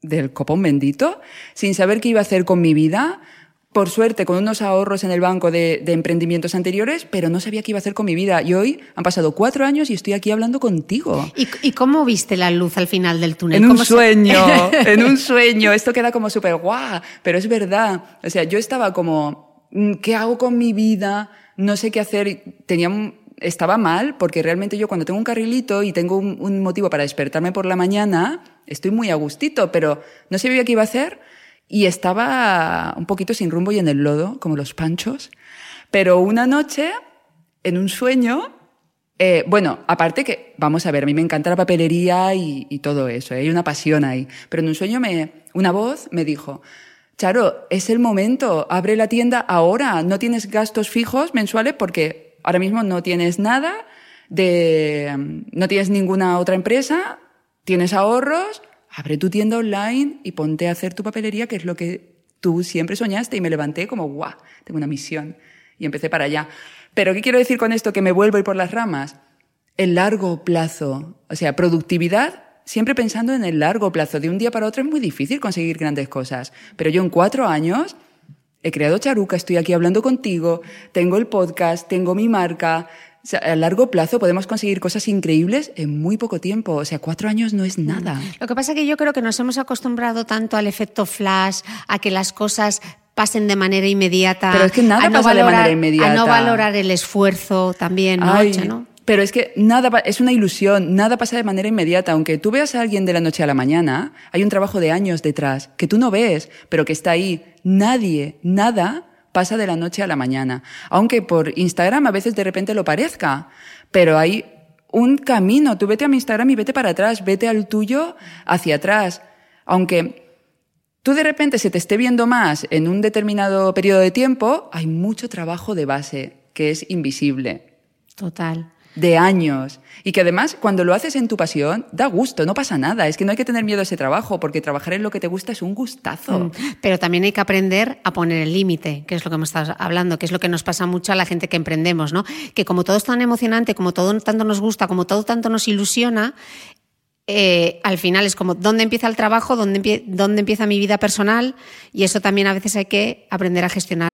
del copón bendito, sin saber qué iba a hacer con mi vida, por suerte con unos ahorros en el banco de, emprendimientos anteriores, pero no sabía qué iba a hacer con mi vida. Y hoy han pasado cuatro años y estoy aquí hablando contigo. ¿Y, cómo viste la luz al final del túnel? En un sueño, en un sueño. Esto queda como súper guau, pero es verdad. O sea, yo estaba como ¿qué hago con mi vida? No sé qué hacer. Tenía, estaba mal porque realmente yo cuando tengo un carrilito y tengo un, motivo para despertarme por la mañana, estoy muy a gustito, pero no sabía qué iba a hacer y estaba un poquito sin rumbo y en el lodo, como los panchos. Pero una noche, en un sueño, eh, bueno, aparte que, vamos a ver, a mí me encanta la papelería y, y todo eso, ¿eh? hay una pasión ahí, pero en un sueño me, una voz me dijo, Charo, es el momento, abre la tienda ahora, no tienes gastos fijos mensuales porque ahora mismo no tienes nada de, no tienes ninguna otra empresa, tienes ahorros, abre tu tienda online y ponte a hacer tu papelería, que es lo que tú siempre soñaste y me levanté como, guau, tengo una misión y empecé para allá. Pero ¿qué quiero decir con esto? Que me vuelvo a ir por las ramas. El largo plazo, o sea, productividad siempre pensando en el largo plazo. De un día para otro es muy difícil conseguir grandes cosas. Pero yo en cuatro años he creado Charuca, estoy aquí hablando contigo, tengo el podcast, tengo mi marca. a largo plazo podemos conseguir cosas increíbles en muy poco tiempo. O sea, cuatro años no es nada. Lo que pasa es que yo creo que nos hemos acostumbrado tanto al efecto flash, a que las cosas pasen de manera inmediata. Pero es que nada pasa de manera inmediata. A no valorar el esfuerzo también, ¿no? Pero es que nada es una ilusión, nada pasa de manera inmediata. Aunque tú veas a alguien de la noche a la mañana, hay un trabajo de años detrás que tú no ves, pero que está ahí. Nadie, nada pasa de la noche a la mañana. Aunque por Instagram a veces de repente lo parezca, pero hay un camino. Tú vete a mi Instagram y vete para atrás, vete al tuyo hacia atrás. Aunque tú de repente se te esté viendo más en un determinado periodo de tiempo, hay mucho trabajo de base que es invisible. Total de años. Y que además, cuando lo haces en tu pasión, da gusto, no pasa nada. Es que no hay que tener miedo a ese trabajo, porque trabajar en lo que te gusta es un gustazo. Mm, pero también hay que aprender a poner el límite, que es lo que hemos estado hablando, que es lo que nos pasa mucho a la gente que emprendemos, ¿no? Que como todo es tan emocionante, como todo tanto nos gusta, como todo tanto nos ilusiona, eh, al final es como dónde empieza el trabajo, dónde, dónde empieza mi vida personal, y eso también a veces hay que aprender a gestionar.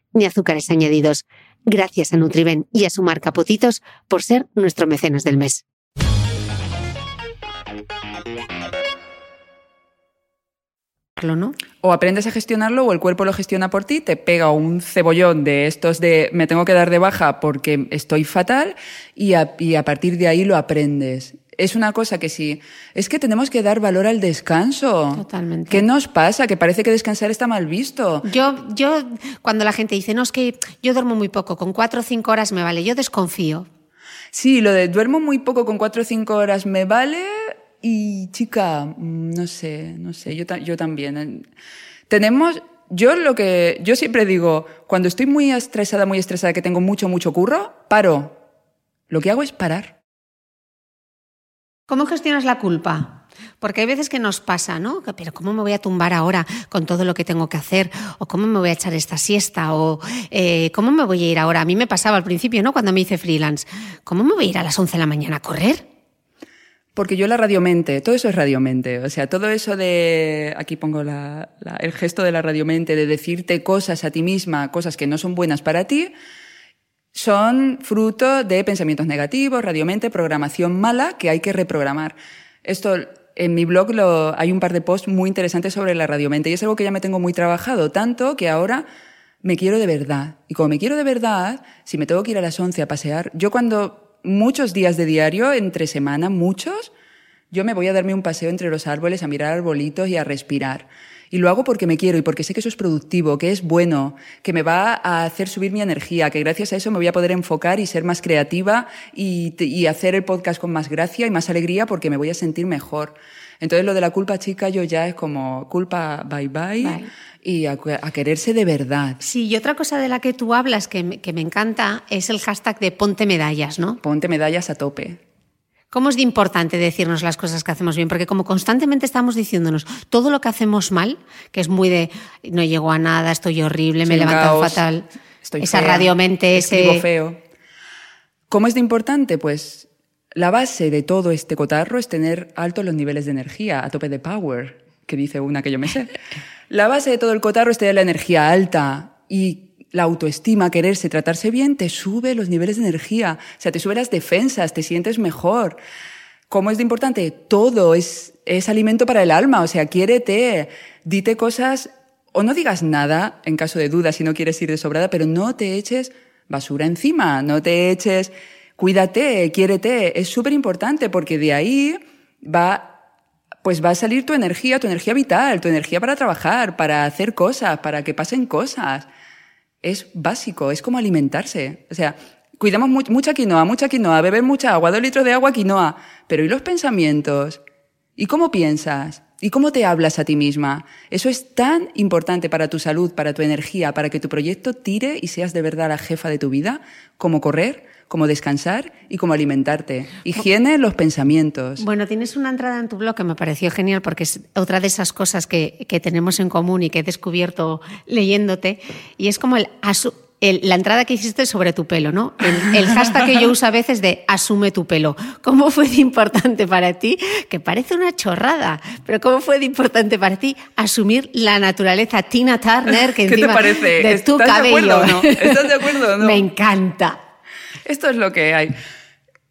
ni azúcares añadidos. Gracias a Nutriben y a su marca Potitos por ser nuestro mecenas del mes. ¿no? O aprendes a gestionarlo o el cuerpo lo gestiona por ti, te pega un cebollón de estos de me tengo que dar de baja porque estoy fatal y a, y a partir de ahí lo aprendes. Es una cosa que sí. Es que tenemos que dar valor al descanso. Totalmente. ¿Qué nos pasa? Que parece que descansar está mal visto. Yo, yo, cuando la gente dice, no, es que yo duermo muy poco, con cuatro o cinco horas me vale, yo desconfío. Sí, lo de duermo muy poco con cuatro o cinco horas me vale y chica, mm, no sé, no sé, yo, ta- yo también. Tenemos, yo lo que, yo siempre digo, cuando estoy muy estresada, muy estresada, que tengo mucho, mucho curro, paro. Lo que hago es parar. ¿Cómo gestionas la culpa? Porque hay veces que nos pasa, ¿no? Pero ¿cómo me voy a tumbar ahora con todo lo que tengo que hacer? ¿O cómo me voy a echar esta siesta? ¿O eh, cómo me voy a ir ahora? A mí me pasaba al principio, ¿no? Cuando me hice freelance. ¿Cómo me voy a ir a las 11 de la mañana a correr? Porque yo la radiomente, todo eso es radiomente. O sea, todo eso de, aquí pongo la- la- el gesto de la radiomente, de decirte cosas a ti misma, cosas que no son buenas para ti, son fruto de pensamientos negativos, radiomente, programación mala que hay que reprogramar. Esto, en mi blog lo, hay un par de posts muy interesantes sobre la radiomente y es algo que ya me tengo muy trabajado, tanto que ahora me quiero de verdad. Y como me quiero de verdad, si me tengo que ir a las 11 a pasear, yo cuando muchos días de diario, entre semana, muchos, yo me voy a darme un paseo entre los árboles, a mirar arbolitos y a respirar. Y lo hago porque me quiero y porque sé que eso es productivo, que es bueno, que me va a hacer subir mi energía, que gracias a eso me voy a poder enfocar y ser más creativa y, y hacer el podcast con más gracia y más alegría porque me voy a sentir mejor. Entonces lo de la culpa chica yo ya es como culpa bye bye, Bye. y a, a quererse de verdad. Sí, y otra cosa de la que tú hablas que me, que me encanta es el hashtag de ponte medallas, ¿no? Ponte medallas a tope. ¿Cómo es de importante decirnos las cosas que hacemos bien? Porque como constantemente estamos diciéndonos todo lo que hacemos mal, que es muy de no llego a nada, estoy horrible, me he levantado fatal, Estoy esa fea, radiomente, ese... feo. ¿Cómo es de importante? Pues la base de todo este cotarro es tener altos los niveles de energía, a tope de power, que dice una que yo me sé. La base de todo el cotarro es tener la energía alta y la autoestima, quererse, tratarse bien, te sube los niveles de energía, o sea, te sube las defensas, te sientes mejor. ¿Cómo es de importante? Todo es, es alimento para el alma, o sea, quiérete, dite cosas, o no digas nada en caso de duda si no quieres ir de sobrada, pero no te eches basura encima, no te eches, cuídate, quiérete, es súper importante porque de ahí va, pues va a salir tu energía, tu energía vital, tu energía para trabajar, para hacer cosas, para que pasen cosas. Es básico, es como alimentarse. O sea, cuidamos mu- mucha quinoa, mucha quinoa, beber mucha agua, dos litros de agua, quinoa. Pero ¿y los pensamientos? ¿Y cómo piensas? ¿Y cómo te hablas a ti misma? Eso es tan importante para tu salud, para tu energía, para que tu proyecto tire y seas de verdad la jefa de tu vida, como correr, como descansar y como alimentarte. Higiene en los pensamientos. Bueno, tienes una entrada en tu blog que me pareció genial porque es otra de esas cosas que, que tenemos en común y que he descubierto leyéndote y es como el el- la entrada que hiciste sobre tu pelo, ¿no? El, el hashtag que yo uso a veces de asume tu pelo. ¿Cómo fue de importante para ti? Que parece una chorrada, pero ¿cómo fue de importante para ti asumir la naturaleza Tina Turner que ¿Qué te encima parece? de tu ¿Estás de cabello? acuerdo o no? ¿Estás de acuerdo o no? Me encanta. Esto es lo que hay.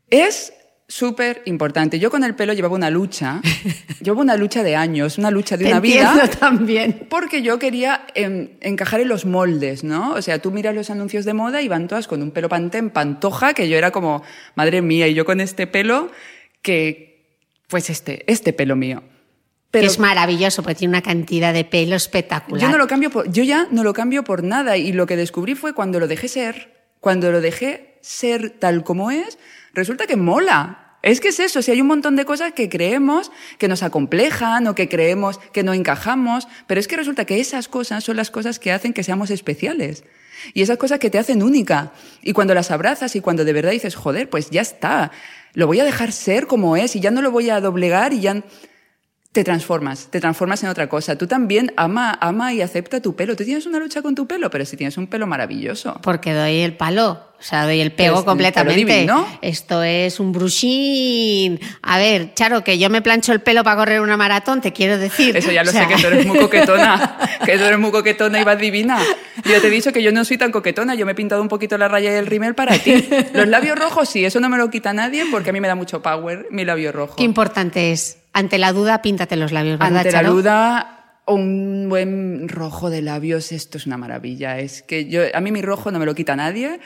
Es súper importante. Yo con el pelo llevaba una lucha, llevaba una lucha de años, una lucha de Te una vida. también. Porque yo quería em, encajar en los moldes, ¿no? O sea, tú miras los anuncios de moda y van todas con un pelo pantén, pantoja, que yo era como, madre mía, y yo con este pelo, que, pues este, este pelo mío. Pero es maravilloso porque tiene una cantidad de pelo espectacular. yo no lo cambio por, yo ya no lo cambio por nada y lo que descubrí fue cuando lo dejé ser, cuando lo dejé ser tal como es, resulta que mola. Es que es eso, si hay un montón de cosas que creemos que nos acomplejan o que creemos que no encajamos, pero es que resulta que esas cosas son las cosas que hacen que seamos especiales. Y esas cosas que te hacen única. Y cuando las abrazas y cuando de verdad dices, joder, pues ya está, lo voy a dejar ser como es y ya no lo voy a doblegar y ya te transformas, te transformas en otra cosa. Tú también ama, ama y acepta tu pelo. Tú tienes una lucha con tu pelo, pero si tienes un pelo maravilloso. Porque doy el palo, o sea, doy el pego Pues, el completamente. divino. Esto es un brushín. A ver, Charo, que yo me plancho el pelo para correr una maratón, te quiero decir. Eso ya lo O sea, sé, que tú eres muy coquetona, que tú eres muy coquetona y vas divina. Yo te he dicho que yo no soy tan coquetona, yo me he pintado un poquito la raya y el rímel para ti. Los labios rojos sí, eso no me lo quita nadie porque a mí me da mucho power mi labio rojo. Qué importante es. Ante la duda, píntate los labios, ¿verdad, Ante la Charo? duda, un buen rojo de labios, esto es una maravilla. Es que yo, a mí mi rojo no me lo quita nadie,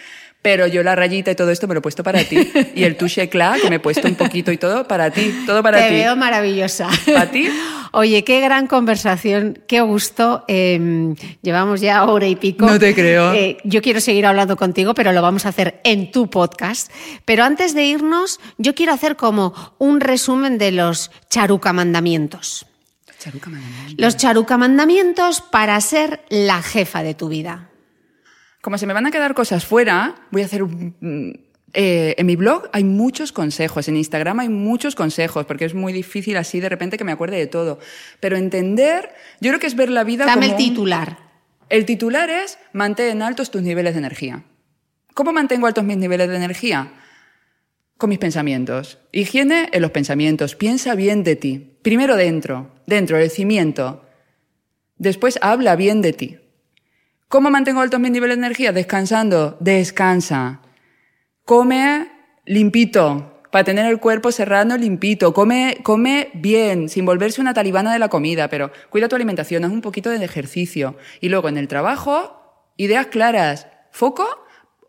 pero yo la rayita y todo esto me lo he puesto para ti. Y el touche eclat, que me he puesto un poquito y todo, para ti, todo para Te ti. veo maravillosa. ¿A ti? Oye, qué gran conversación, qué gusto. Eh, llevamos ya hora y pico. No te creo. Eh, yo quiero seguir hablando contigo, pero lo vamos a hacer en tu podcast. Pero antes de irnos, yo quiero hacer como un resumen de los charuca mandamientos. Charuca, mía. Los charuca mandamientos para ser la jefa de tu vida. Como se me van a quedar cosas fuera, voy a hacer un... mm, eh, en mi blog hay muchos consejos, en Instagram hay muchos consejos, porque es muy difícil así de repente que me acuerde de todo. Pero entender, yo creo que es ver la vida Dame como el un- titular. El titular es mantén altos tus niveles de energía. ¿Cómo mantengo altos mis niveles de energía? Con mis pensamientos. Higiene en los pensamientos. Piensa bien de ti. Primero dentro, dentro, el cimiento. Después habla bien de ti. ¿Cómo mantengo altos mis niveles de energía? Descansando. Descansa. Come limpito, para tener el cuerpo serrano limpito. Come, come bien, sin volverse una talibana de la comida, pero cuida tu alimentación, haz un poquito de ejercicio. Y luego en el trabajo, ideas claras, foco,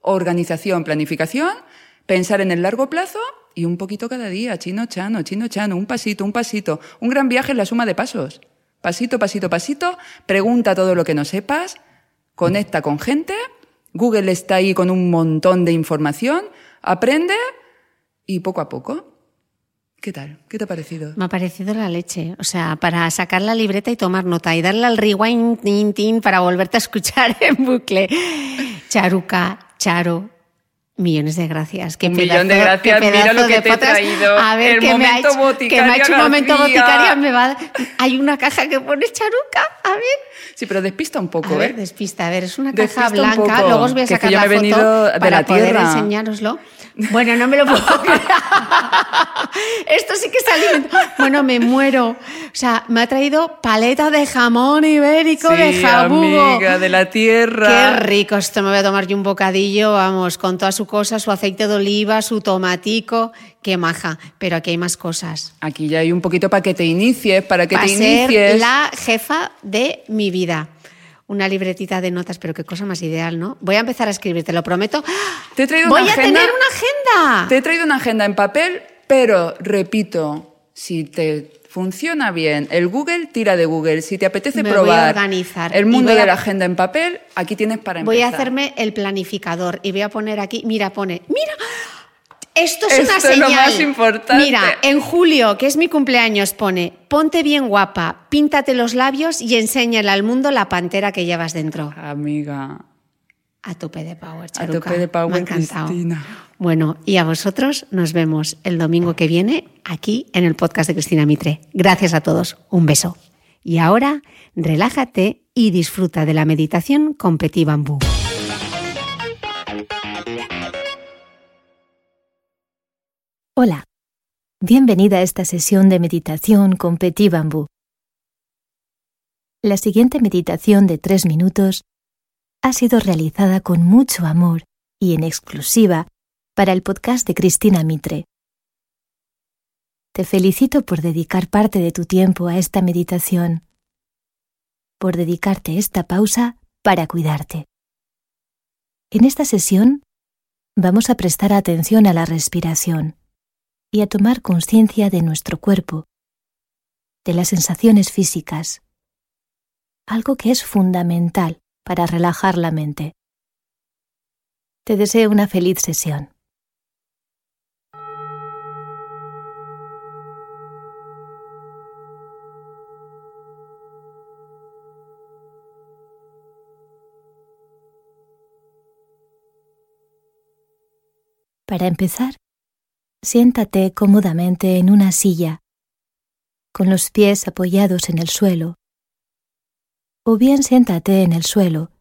organización, planificación, pensar en el largo plazo y un poquito cada día, chino chano, chino chano, un pasito, un pasito. Un gran viaje es la suma de pasos. Pasito, pasito, pasito, pregunta todo lo que no sepas, conecta con gente, Google está ahí con un montón de información, aprende y poco a poco. ¿Qué tal? ¿Qué te ha parecido? Me ha parecido la leche. O sea, para sacar la libreta y tomar nota y darle al rewind tin, tin, para volverte a escuchar en bucle. Charuca, Charo. Millones de gracias. Qué Un pedazo- millón de gracias. Mira lo que de te he traído. A ver, El que me ha hecho, que me ha hecho un momento García. boticaria. Me va Hay una caja que pone charuca. A ver. Sí, pero despista un poco, A ver, ¿eh? despista, a ver, es una Despista caja un blanca, poco, luego os voy a que sacar yo la me he foto venido de para la poder tierra. enseñároslo. Bueno, no me lo puedo creer. Esto sí que es alimento. Bueno, me muero. O sea, me ha traído paleta de jamón ibérico de Sí, jabugo. amiga, de la tierra. Qué rico, esto me voy a tomar yo un bocadillo, vamos, con toda su cosa, su aceite de oliva, su tomatico, qué maja. Pero aquí hay más cosas. Aquí ya hay un poquito para que te inicies, para que te a ser inicies. la jefa de mi vida. Una libretita de notas, pero qué cosa más ideal, ¿no? Voy a empezar a escribir, te lo prometo. Te he traído Voy una a agenda. tener una agenda. Te he traído una agenda en papel, pero repito, si te funciona bien, el Google tira de Google. Si te apetece Me voy a probar organizar el mundo voy a- de la agenda en papel, aquí tienes para empezar. Voy a hacerme el planificador y voy a poner aquí, mira, pone, mira, esto es una Esto es señal. lo más importante. Mira, en julio, que es mi cumpleaños, pone, ponte bien guapa, píntate los labios y enséñale al mundo la pantera que llevas dentro. Amiga a tope de power, Charuca. A tope de power, Me ha encantado. Cristina. Bueno, y a vosotros nos vemos el domingo que viene aquí en el podcast de Cristina Mitre. Gracias a todos. Un beso. Y ahora, relájate y disfruta de la meditación con Petit Bambú. Hola. Bienvenida a esta sesión de meditación con Petit Bambú. La siguiente meditación de tres minutos ha sido realizada con mucho amor y en exclusiva para el podcast de Cristina Mitre. Te felicito por dedicar parte de tu tiempo a esta meditación, por dedicarte esta pausa para cuidarte. En esta sesión vamos a prestar atención a la respiración y a tomar conciencia de nuestro cuerpo, de las sensaciones físicas, algo que es fundamental para relajar la mente. Te deseo una feliz sesión. Para empezar, siéntate cómodamente en una silla, con los pies apoyados en el suelo, o bien siéntate en el suelo,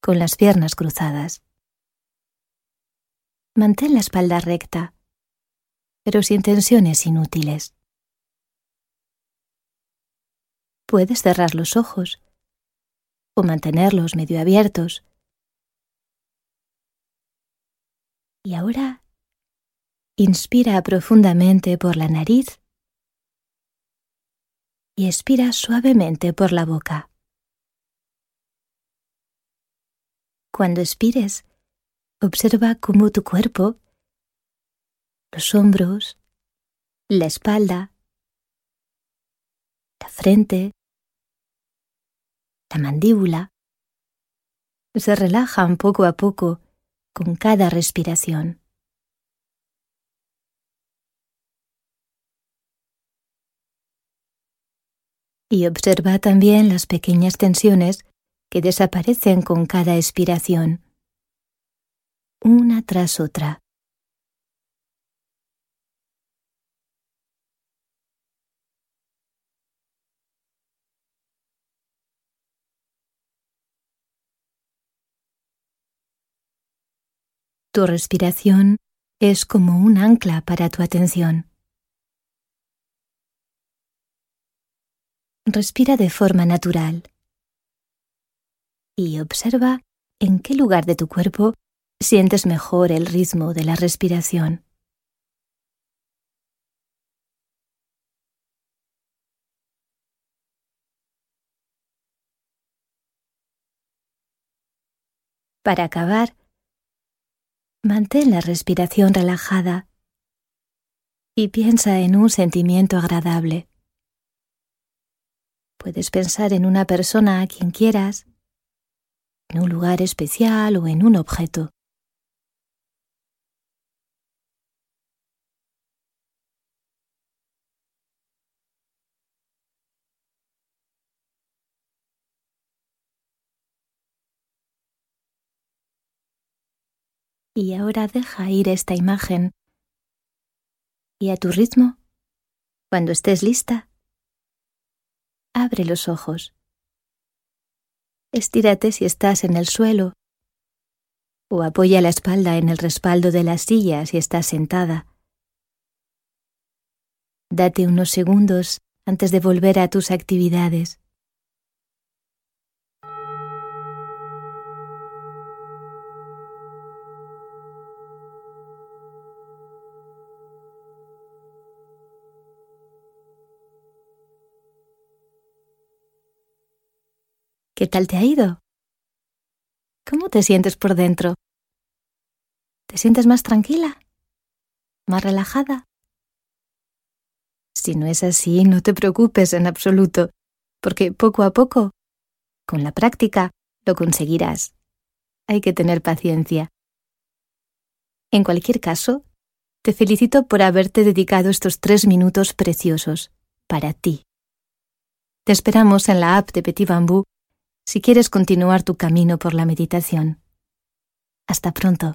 con las piernas cruzadas. Mantén la espalda recta, pero sin tensiones inútiles. Puedes cerrar los ojos o mantenerlos medio abiertos. Y ahora Inspira profundamente por la nariz y expira suavemente por la boca. Cuando expires, observa cómo tu cuerpo, los hombros, la espalda, la frente, la mandíbula, se relajan poco a poco con cada respiración. y observa también las pequeñas tensiones que desaparecen con cada expiración, una tras otra. Tu respiración es como un ancla para tu atención. respira de forma natural y observa en qué lugar de tu cuerpo sientes mejor el ritmo de la respiración. Para acabar, mantén la respiración relajada y piensa en un sentimiento agradable. Puedes pensar en una persona a quien quieras, en un lugar especial o en un objeto. Y ahora deja ir esta imagen y a tu ritmo, cuando estés lista, abre los ojos. Estírate si estás en el suelo o apoya la espalda en el respaldo de la silla si estás sentada. Date unos segundos antes de volver a tus actividades. ¿Qué tal te ha ido? ¿Cómo te sientes por dentro? ¿Te sientes más tranquila? ¿Más relajada? Si no es así, no te preocupes en absoluto, porque poco a poco, con la práctica, lo conseguirás. Hay que tener paciencia. En cualquier caso, te felicito por haberte dedicado estos tres minutos preciosos para ti. Te esperamos en la app de Petit Bambú si quieres continuar tu camino por la meditación. Hasta pronto.